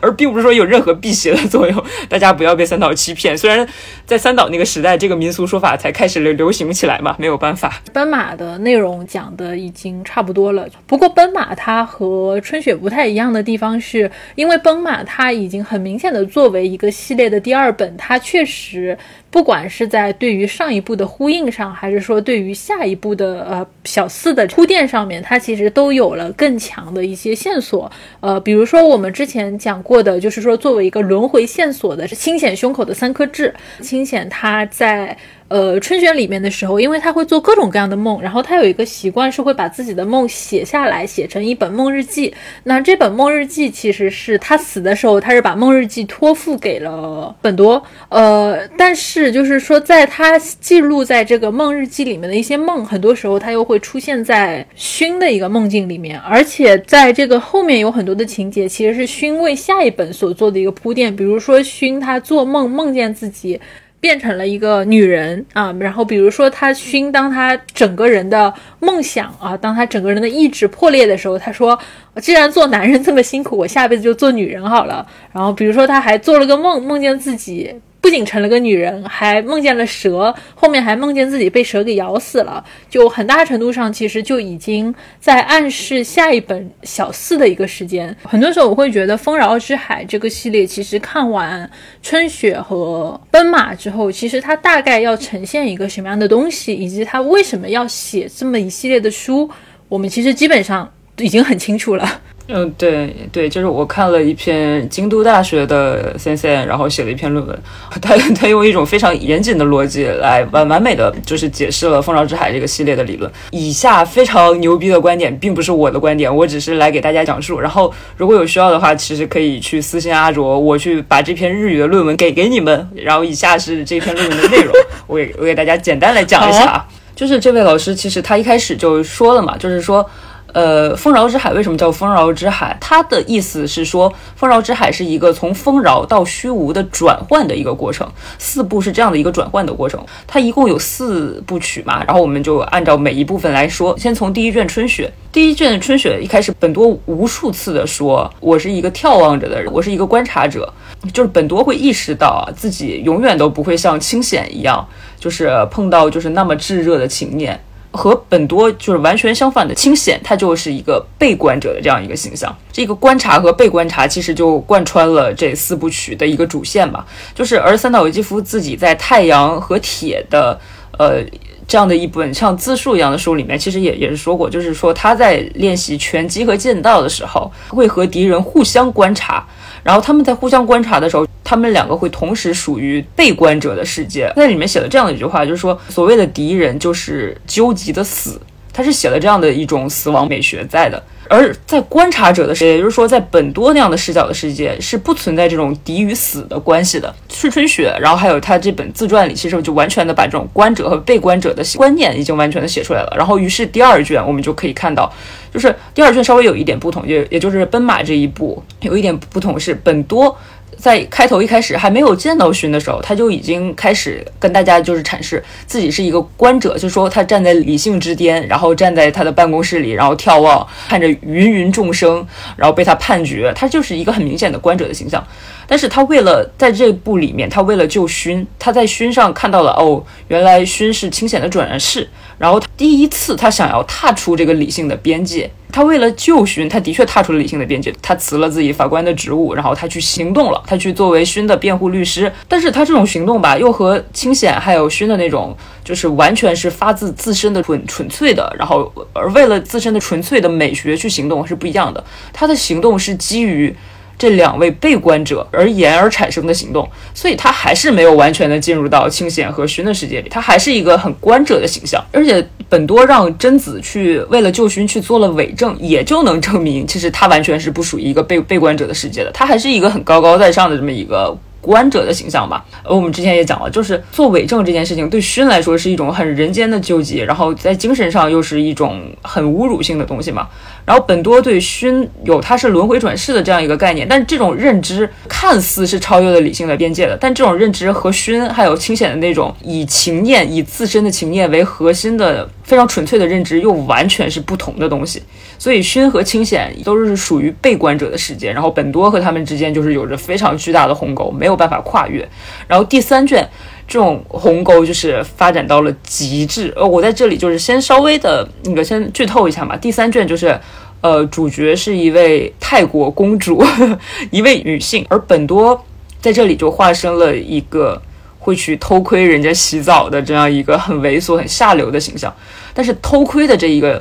而并不是说有任何辟邪的作用，大家不要被三岛欺骗。虽然在三岛那个时代，这个民俗说法才开始流流行起来嘛，没有办法。奔马的内容讲的已经差不多了。不过奔马它和春雪不太一样的地方是，因为奔马它已经很明显的作为一个系列的第二本，它确实不管是在对于上一部的呼应上，还是说对于下一部的呃小四的铺垫上面，它其实都有了更强的一些线索。呃，比如说我们之前讲。过的就是说，作为一个轮回线索的是清显胸口的三颗痣。清显他在呃春选里面的时候，因为他会做各种各样的梦，然后他有一个习惯是会把自己的梦写下来，写成一本梦日记。那这本梦日记其实是他死的时候，他是把梦日记托付给了本多。呃，但是就是说，在他记录在这个梦日记里面的一些梦，很多时候他又会出现在熏的一个梦境里面，而且在这个后面有很多的情节，其实是熏为下一本所做的一个铺垫。比如说，熏他做梦梦见自己。变成了一个女人啊，然后比如说他熏，当他整个人的梦想啊，当他整个人的意志破裂的时候，他说，既然做男人这么辛苦，我下辈子就做女人好了。然后比如说他还做了个梦，梦见自己。不仅成了个女人，还梦见了蛇，后面还梦见自己被蛇给咬死了，就很大程度上其实就已经在暗示下一本小四的一个时间。很多时候我会觉得《丰饶之海》这个系列，其实看完春雪和奔马之后，其实它大概要呈现一个什么样的东西，以及它为什么要写这么一系列的书，我们其实基本上已经很清楚了。嗯，对对，就是我看了一篇京都大学的先生，然后写了一篇论文，他 他用一种非常严谨的逻辑来完完美的就是解释了《丰饶之海》这个系列的理论。以下非常牛逼的观点，并不是我的观点，我只是来给大家讲述。然后如果有需要的话，其实可以去私信阿卓，我去把这篇日语的论文给给你们。然后以下是这篇论文的内容，我给我给大家简单来讲一下啊，就是这位老师其实他一开始就说了嘛，就是说。呃，丰饶之海为什么叫丰饶之海？它的意思是说，丰饶之海是一个从丰饶到虚无的转换的一个过程。四部是这样的一个转换的过程。它一共有四部曲嘛，然后我们就按照每一部分来说。先从第一卷春雪，第一卷春雪一开始，本多无数次的说，我是一个眺望着的人，我是一个观察者，就是本多会意识到自己永远都不会像清显一样，就是碰到就是那么炙热的情念。和本多就是完全相反的，清显他就是一个被观者的这样一个形象。这个观察和被观察其实就贯穿了这四部曲的一个主线吧。就是而三岛由纪夫自己在《太阳和铁》的呃这样的一本像自述一样的书里面，其实也也是说过，就是说他在练习拳击和剑道的时候，会和敌人互相观察。然后他们在互相观察的时候，他们两个会同时属于被观者的世界。在里面写了这样的一句话，就是说，所谓的敌人就是究极的死。他是写了这样的一种死亡美学在的。而在观察者的世界，也就是说，在本多那样的视角的世界，是不存在这种敌与死的关系的。赤春雪，然后还有他这本自传里，其实就完全的把这种观者和被观者的观念已经完全的写出来了。然后，于是第二卷我们就可以看到，就是第二卷稍微有一点不同，也也就是奔马这一部有一点不同是本多。在开头一开始还没有见到勋的时候，他就已经开始跟大家就是阐释自己是一个观者，就说他站在理性之巅，然后站在他的办公室里，然后眺望，看着芸芸众生，然后被他判决，他就是一个很明显的观者的形象。但是他为了在这部里面，他为了救勋，他在勋上看到了哦，原来勋是清显的转世，然后第一次他想要踏出这个理性的边界。他为了救勋，他的确踏出了理性的边界，他辞了自己法官的职务，然后他去行动了，他去作为勋的辩护律师。但是他这种行动吧，又和清显还有勋的那种，就是完全是发自自身的纯纯粹的，然后而为了自身的纯粹的美学去行动是不一样的。他的行动是基于。这两位被观者而言而产生的行动，所以他还是没有完全的进入到清显和勋的世界里，他还是一个很观者的形象。而且本多让贞子去为了救勋去做了伪证，也就能证明，其实他完全是不属于一个被被观者的世界的，他还是一个很高高在上的这么一个。观者的形象吧，而我们之前也讲了，就是做伪证这件事情，对勋来说是一种很人间的纠结，然后在精神上又是一种很侮辱性的东西嘛。然后本多对勋有他是轮回转世的这样一个概念，但是这种认知看似是超越了理性的边界的，但这种认知和勋还有清显的那种以情念、以自身的情念为核心的非常纯粹的认知又完全是不同的东西。所以勋和清显都是属于被观者的世界，然后本多和他们之间就是有着非常巨大的鸿沟，没有办法跨越。然后第三卷这种鸿沟就是发展到了极致。呃，我在这里就是先稍微的那个先剧透一下嘛。第三卷就是，呃，主角是一位泰国公主，一位女性，而本多在这里就化身了一个会去偷窥人家洗澡的这样一个很猥琐、很下流的形象。但是偷窥的这一个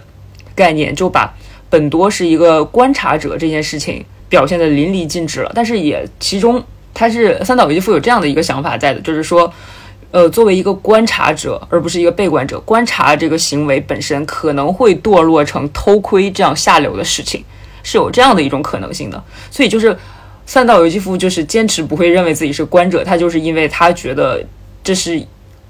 概念就把本多是一个观察者这件事情表现的淋漓尽致了，但是也其中他是三岛由纪夫有这样的一个想法在的，就是说，呃，作为一个观察者而不是一个被观者，观察这个行为本身可能会堕落成偷窥这样下流的事情，是有这样的一种可能性的。所以就是三岛由纪夫就是坚持不会认为自己是观者，他就是因为他觉得这是。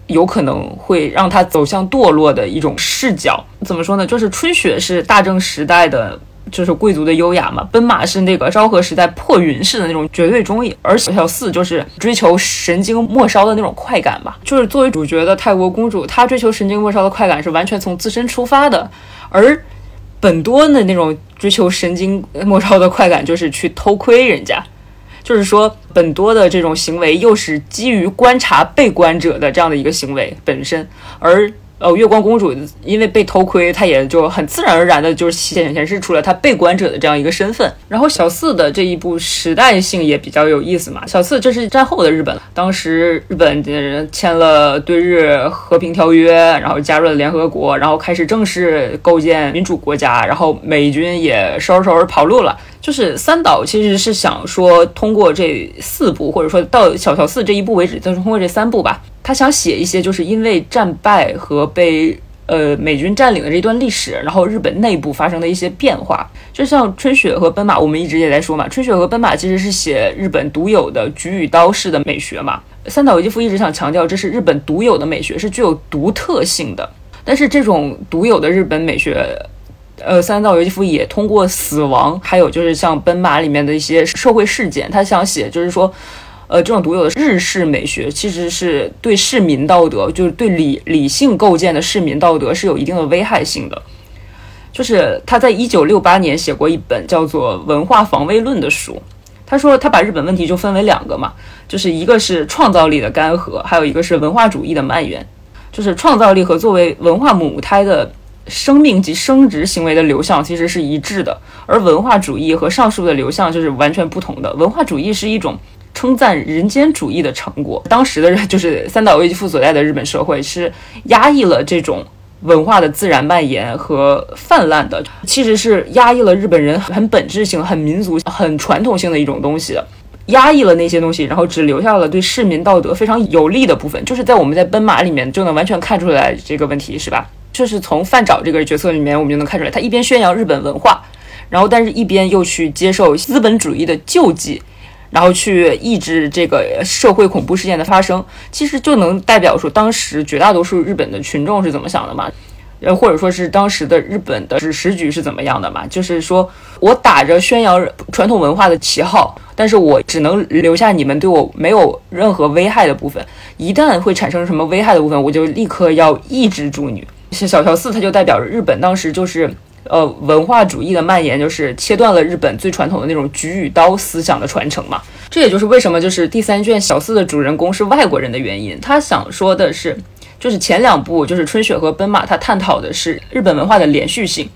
有可能会让他走向堕落的一种视角，怎么说呢？就是春雪是大正时代的就是贵族的优雅嘛，奔马是那个昭和时代破云式的那种绝对忠义，而小四就是追求神经末梢的那种快感吧。就是作为主角的泰国公主，她追求神经末梢的快感是完全从自身出发的，而本多的那种追求神经末梢的快感就是去偷窥人家。就是说，本多的这种行为又是基于观察被观者的这样的一个行为本身，而。呃，月光公主因为被偷窥，她也就很自然而然的就显显示出了她被观者的这样一个身份。然后小四的这一部时代性也比较有意思嘛。小四这是战后的日本，当时日本签了对日和平条约，然后加入了联合国，然后开始正式构建民主国家，然后美军也收拾收拾跑路了。就是三岛其实是想说，通过这四部，或者说到小乔四这一步为止，就是通过这三部吧。他想写一些，就是因为战败和被呃美军占领的这段历史，然后日本内部发生的一些变化。就像春雪和奔马，我们一直也在说嘛，春雪和奔马其实是写日本独有的举与刀式的美学嘛。三岛由纪夫一直想强调，这是日本独有的美学，是具有独特性的。但是这种独有的日本美学，呃，三岛由纪夫也通过死亡，还有就是像奔马里面的一些社会事件，他想写，就是说。呃，这种独有的日式美学，其实是对市民道德，就是对理理性构建的市民道德是有一定的危害性的。就是他在一九六八年写过一本叫做《文化防卫论》的书，他说他把日本问题就分为两个嘛，就是一个是创造力的干涸，还有一个是文化主义的蔓延。就是创造力和作为文化母胎的生命及生殖行为的流向其实是一致的，而文化主义和上述的流向就是完全不同的。文化主义是一种。称赞人间主义的成果，当时的就是三岛由纪夫所在的日本社会是压抑了这种文化的自然蔓延和泛滥的，其实是压抑了日本人很本质性、很民族、很传统性的一种东西，压抑了那些东西，然后只留下了对市民道德非常有利的部分，就是在我们在奔马里面就能完全看出来这个问题，是吧？就是从范沼这个角色里面，我们就能看出来，他一边宣扬日本文化，然后但是一边又去接受资本主义的救济。然后去抑制这个社会恐怖事件的发生，其实就能代表说当时绝大多数日本的群众是怎么想的嘛？呃，或者说是当时的日本的时局是怎么样的嘛？就是说我打着宣扬传统文化的旗号，但是我只能留下你们对我没有任何危害的部分。一旦会产生什么危害的部分，我就立刻要抑制住你。小乔四，它就代表着日本当时就是。呃，文化主义的蔓延就是切断了日本最传统的那种举与刀思想的传承嘛。这也就是为什么就是第三卷小四的主人公是外国人的原因。他想说的是，就是前两部就是春雪和奔马，他探讨的是日本文化的连续性。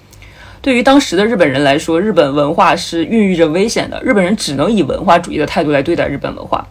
对于当时的日本人来说，日本文化是孕育着危险的。日本人只能以文化主义的态度来对待日本文化，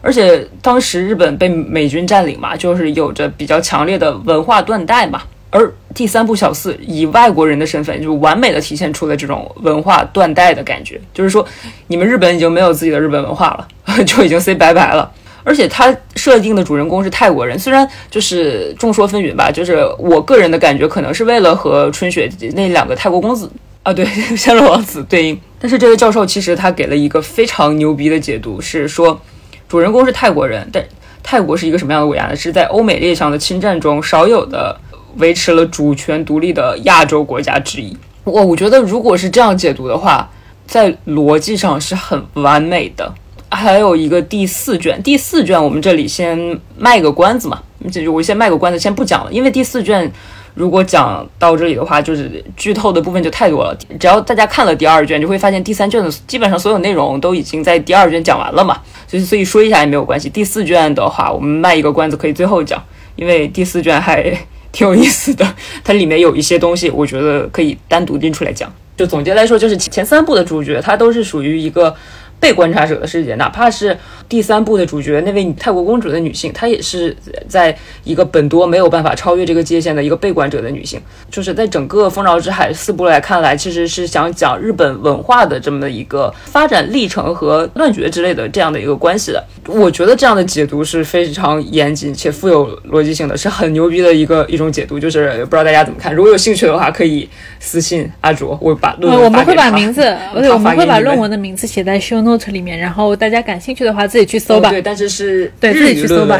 而且当时日本被美军占领嘛，就是有着比较强烈的文化断代嘛。而第三部小四以外国人的身份，就完美的体现出了这种文化断代的感觉。就是说，你们日本已经没有自己的日本文化了，就已经 say 拜拜了。而且他设定的主人公是泰国人，虽然就是众说纷纭吧。就是我个人的感觉，可能是为了和春雪那两个泰国公子啊，对，暹罗王子对应。但是这位教授其实他给了一个非常牛逼的解读，是说主人公是泰国人，但泰国是一个什么样的国家呢？是在欧美列强的侵占中少有的。维持了主权独立的亚洲国家之一，我我觉得如果是这样解读的话，在逻辑上是很完美的。还有一个第四卷，第四卷我们这里先卖个关子嘛，就我先卖个关子，先不讲了，因为第四卷如果讲到这里的话，就是剧透的部分就太多了。只要大家看了第二卷，就会发现第三卷的基本上所有内容都已经在第二卷讲完了嘛，所以所以说一下也没有关系。第四卷的话，我们卖一个关子，可以最后讲，因为第四卷还。挺有意思的，它里面有一些东西，我觉得可以单独拎出来讲。就总结来说，就是前三部的主角，他都是属于一个。被观察者的世界，哪怕是第三部的主角那位泰国公主的女性，她也是在一个本多没有办法超越这个界限的一个被观者的女性。就是在整个《丰饶之海》四部来看来，其实是想讲日本文化的这么的一个发展历程和乱绝之类的这样的一个关系的。我觉得这样的解读是非常严谨且富有逻辑性的，是很牛逼的一个一种解读。就是不知道大家怎么看？如果有兴趣的话，可以私信阿卓，我把论文我们会把名字，对，我们会把论文的名字写在 show note 里面，然后大家感兴趣的话自己去搜吧。对，但是是对自己去搜吧。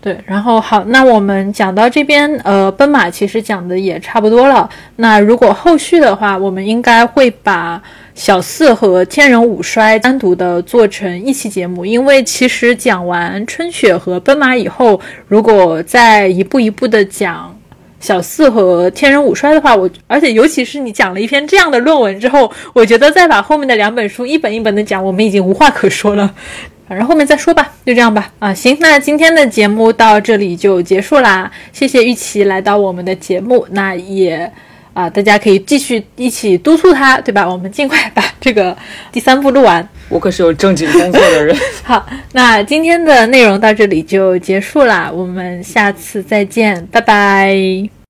对，然后好，那我们讲到这边，呃，奔马其实讲的也差不多了。那如果后续的话，我们应该会把小四和天人五衰单独的做成一期节目，因为其实讲完春雪和奔马以后，如果再一步一步的讲小四和天人五衰的话，我而且尤其是你讲了一篇这样的论文之后，我觉得再把后面的两本书一本一本的讲，我们已经无话可说了。反正后面再说吧，就这样吧。啊，行，那今天的节目到这里就结束啦。谢谢玉琪来到我们的节目，那也啊，大家可以继续一起督促他，对吧？我们尽快把这个第三部录完。我可是有正经工作的人。好，那今天的内容到这里就结束啦，我们下次再见，拜拜。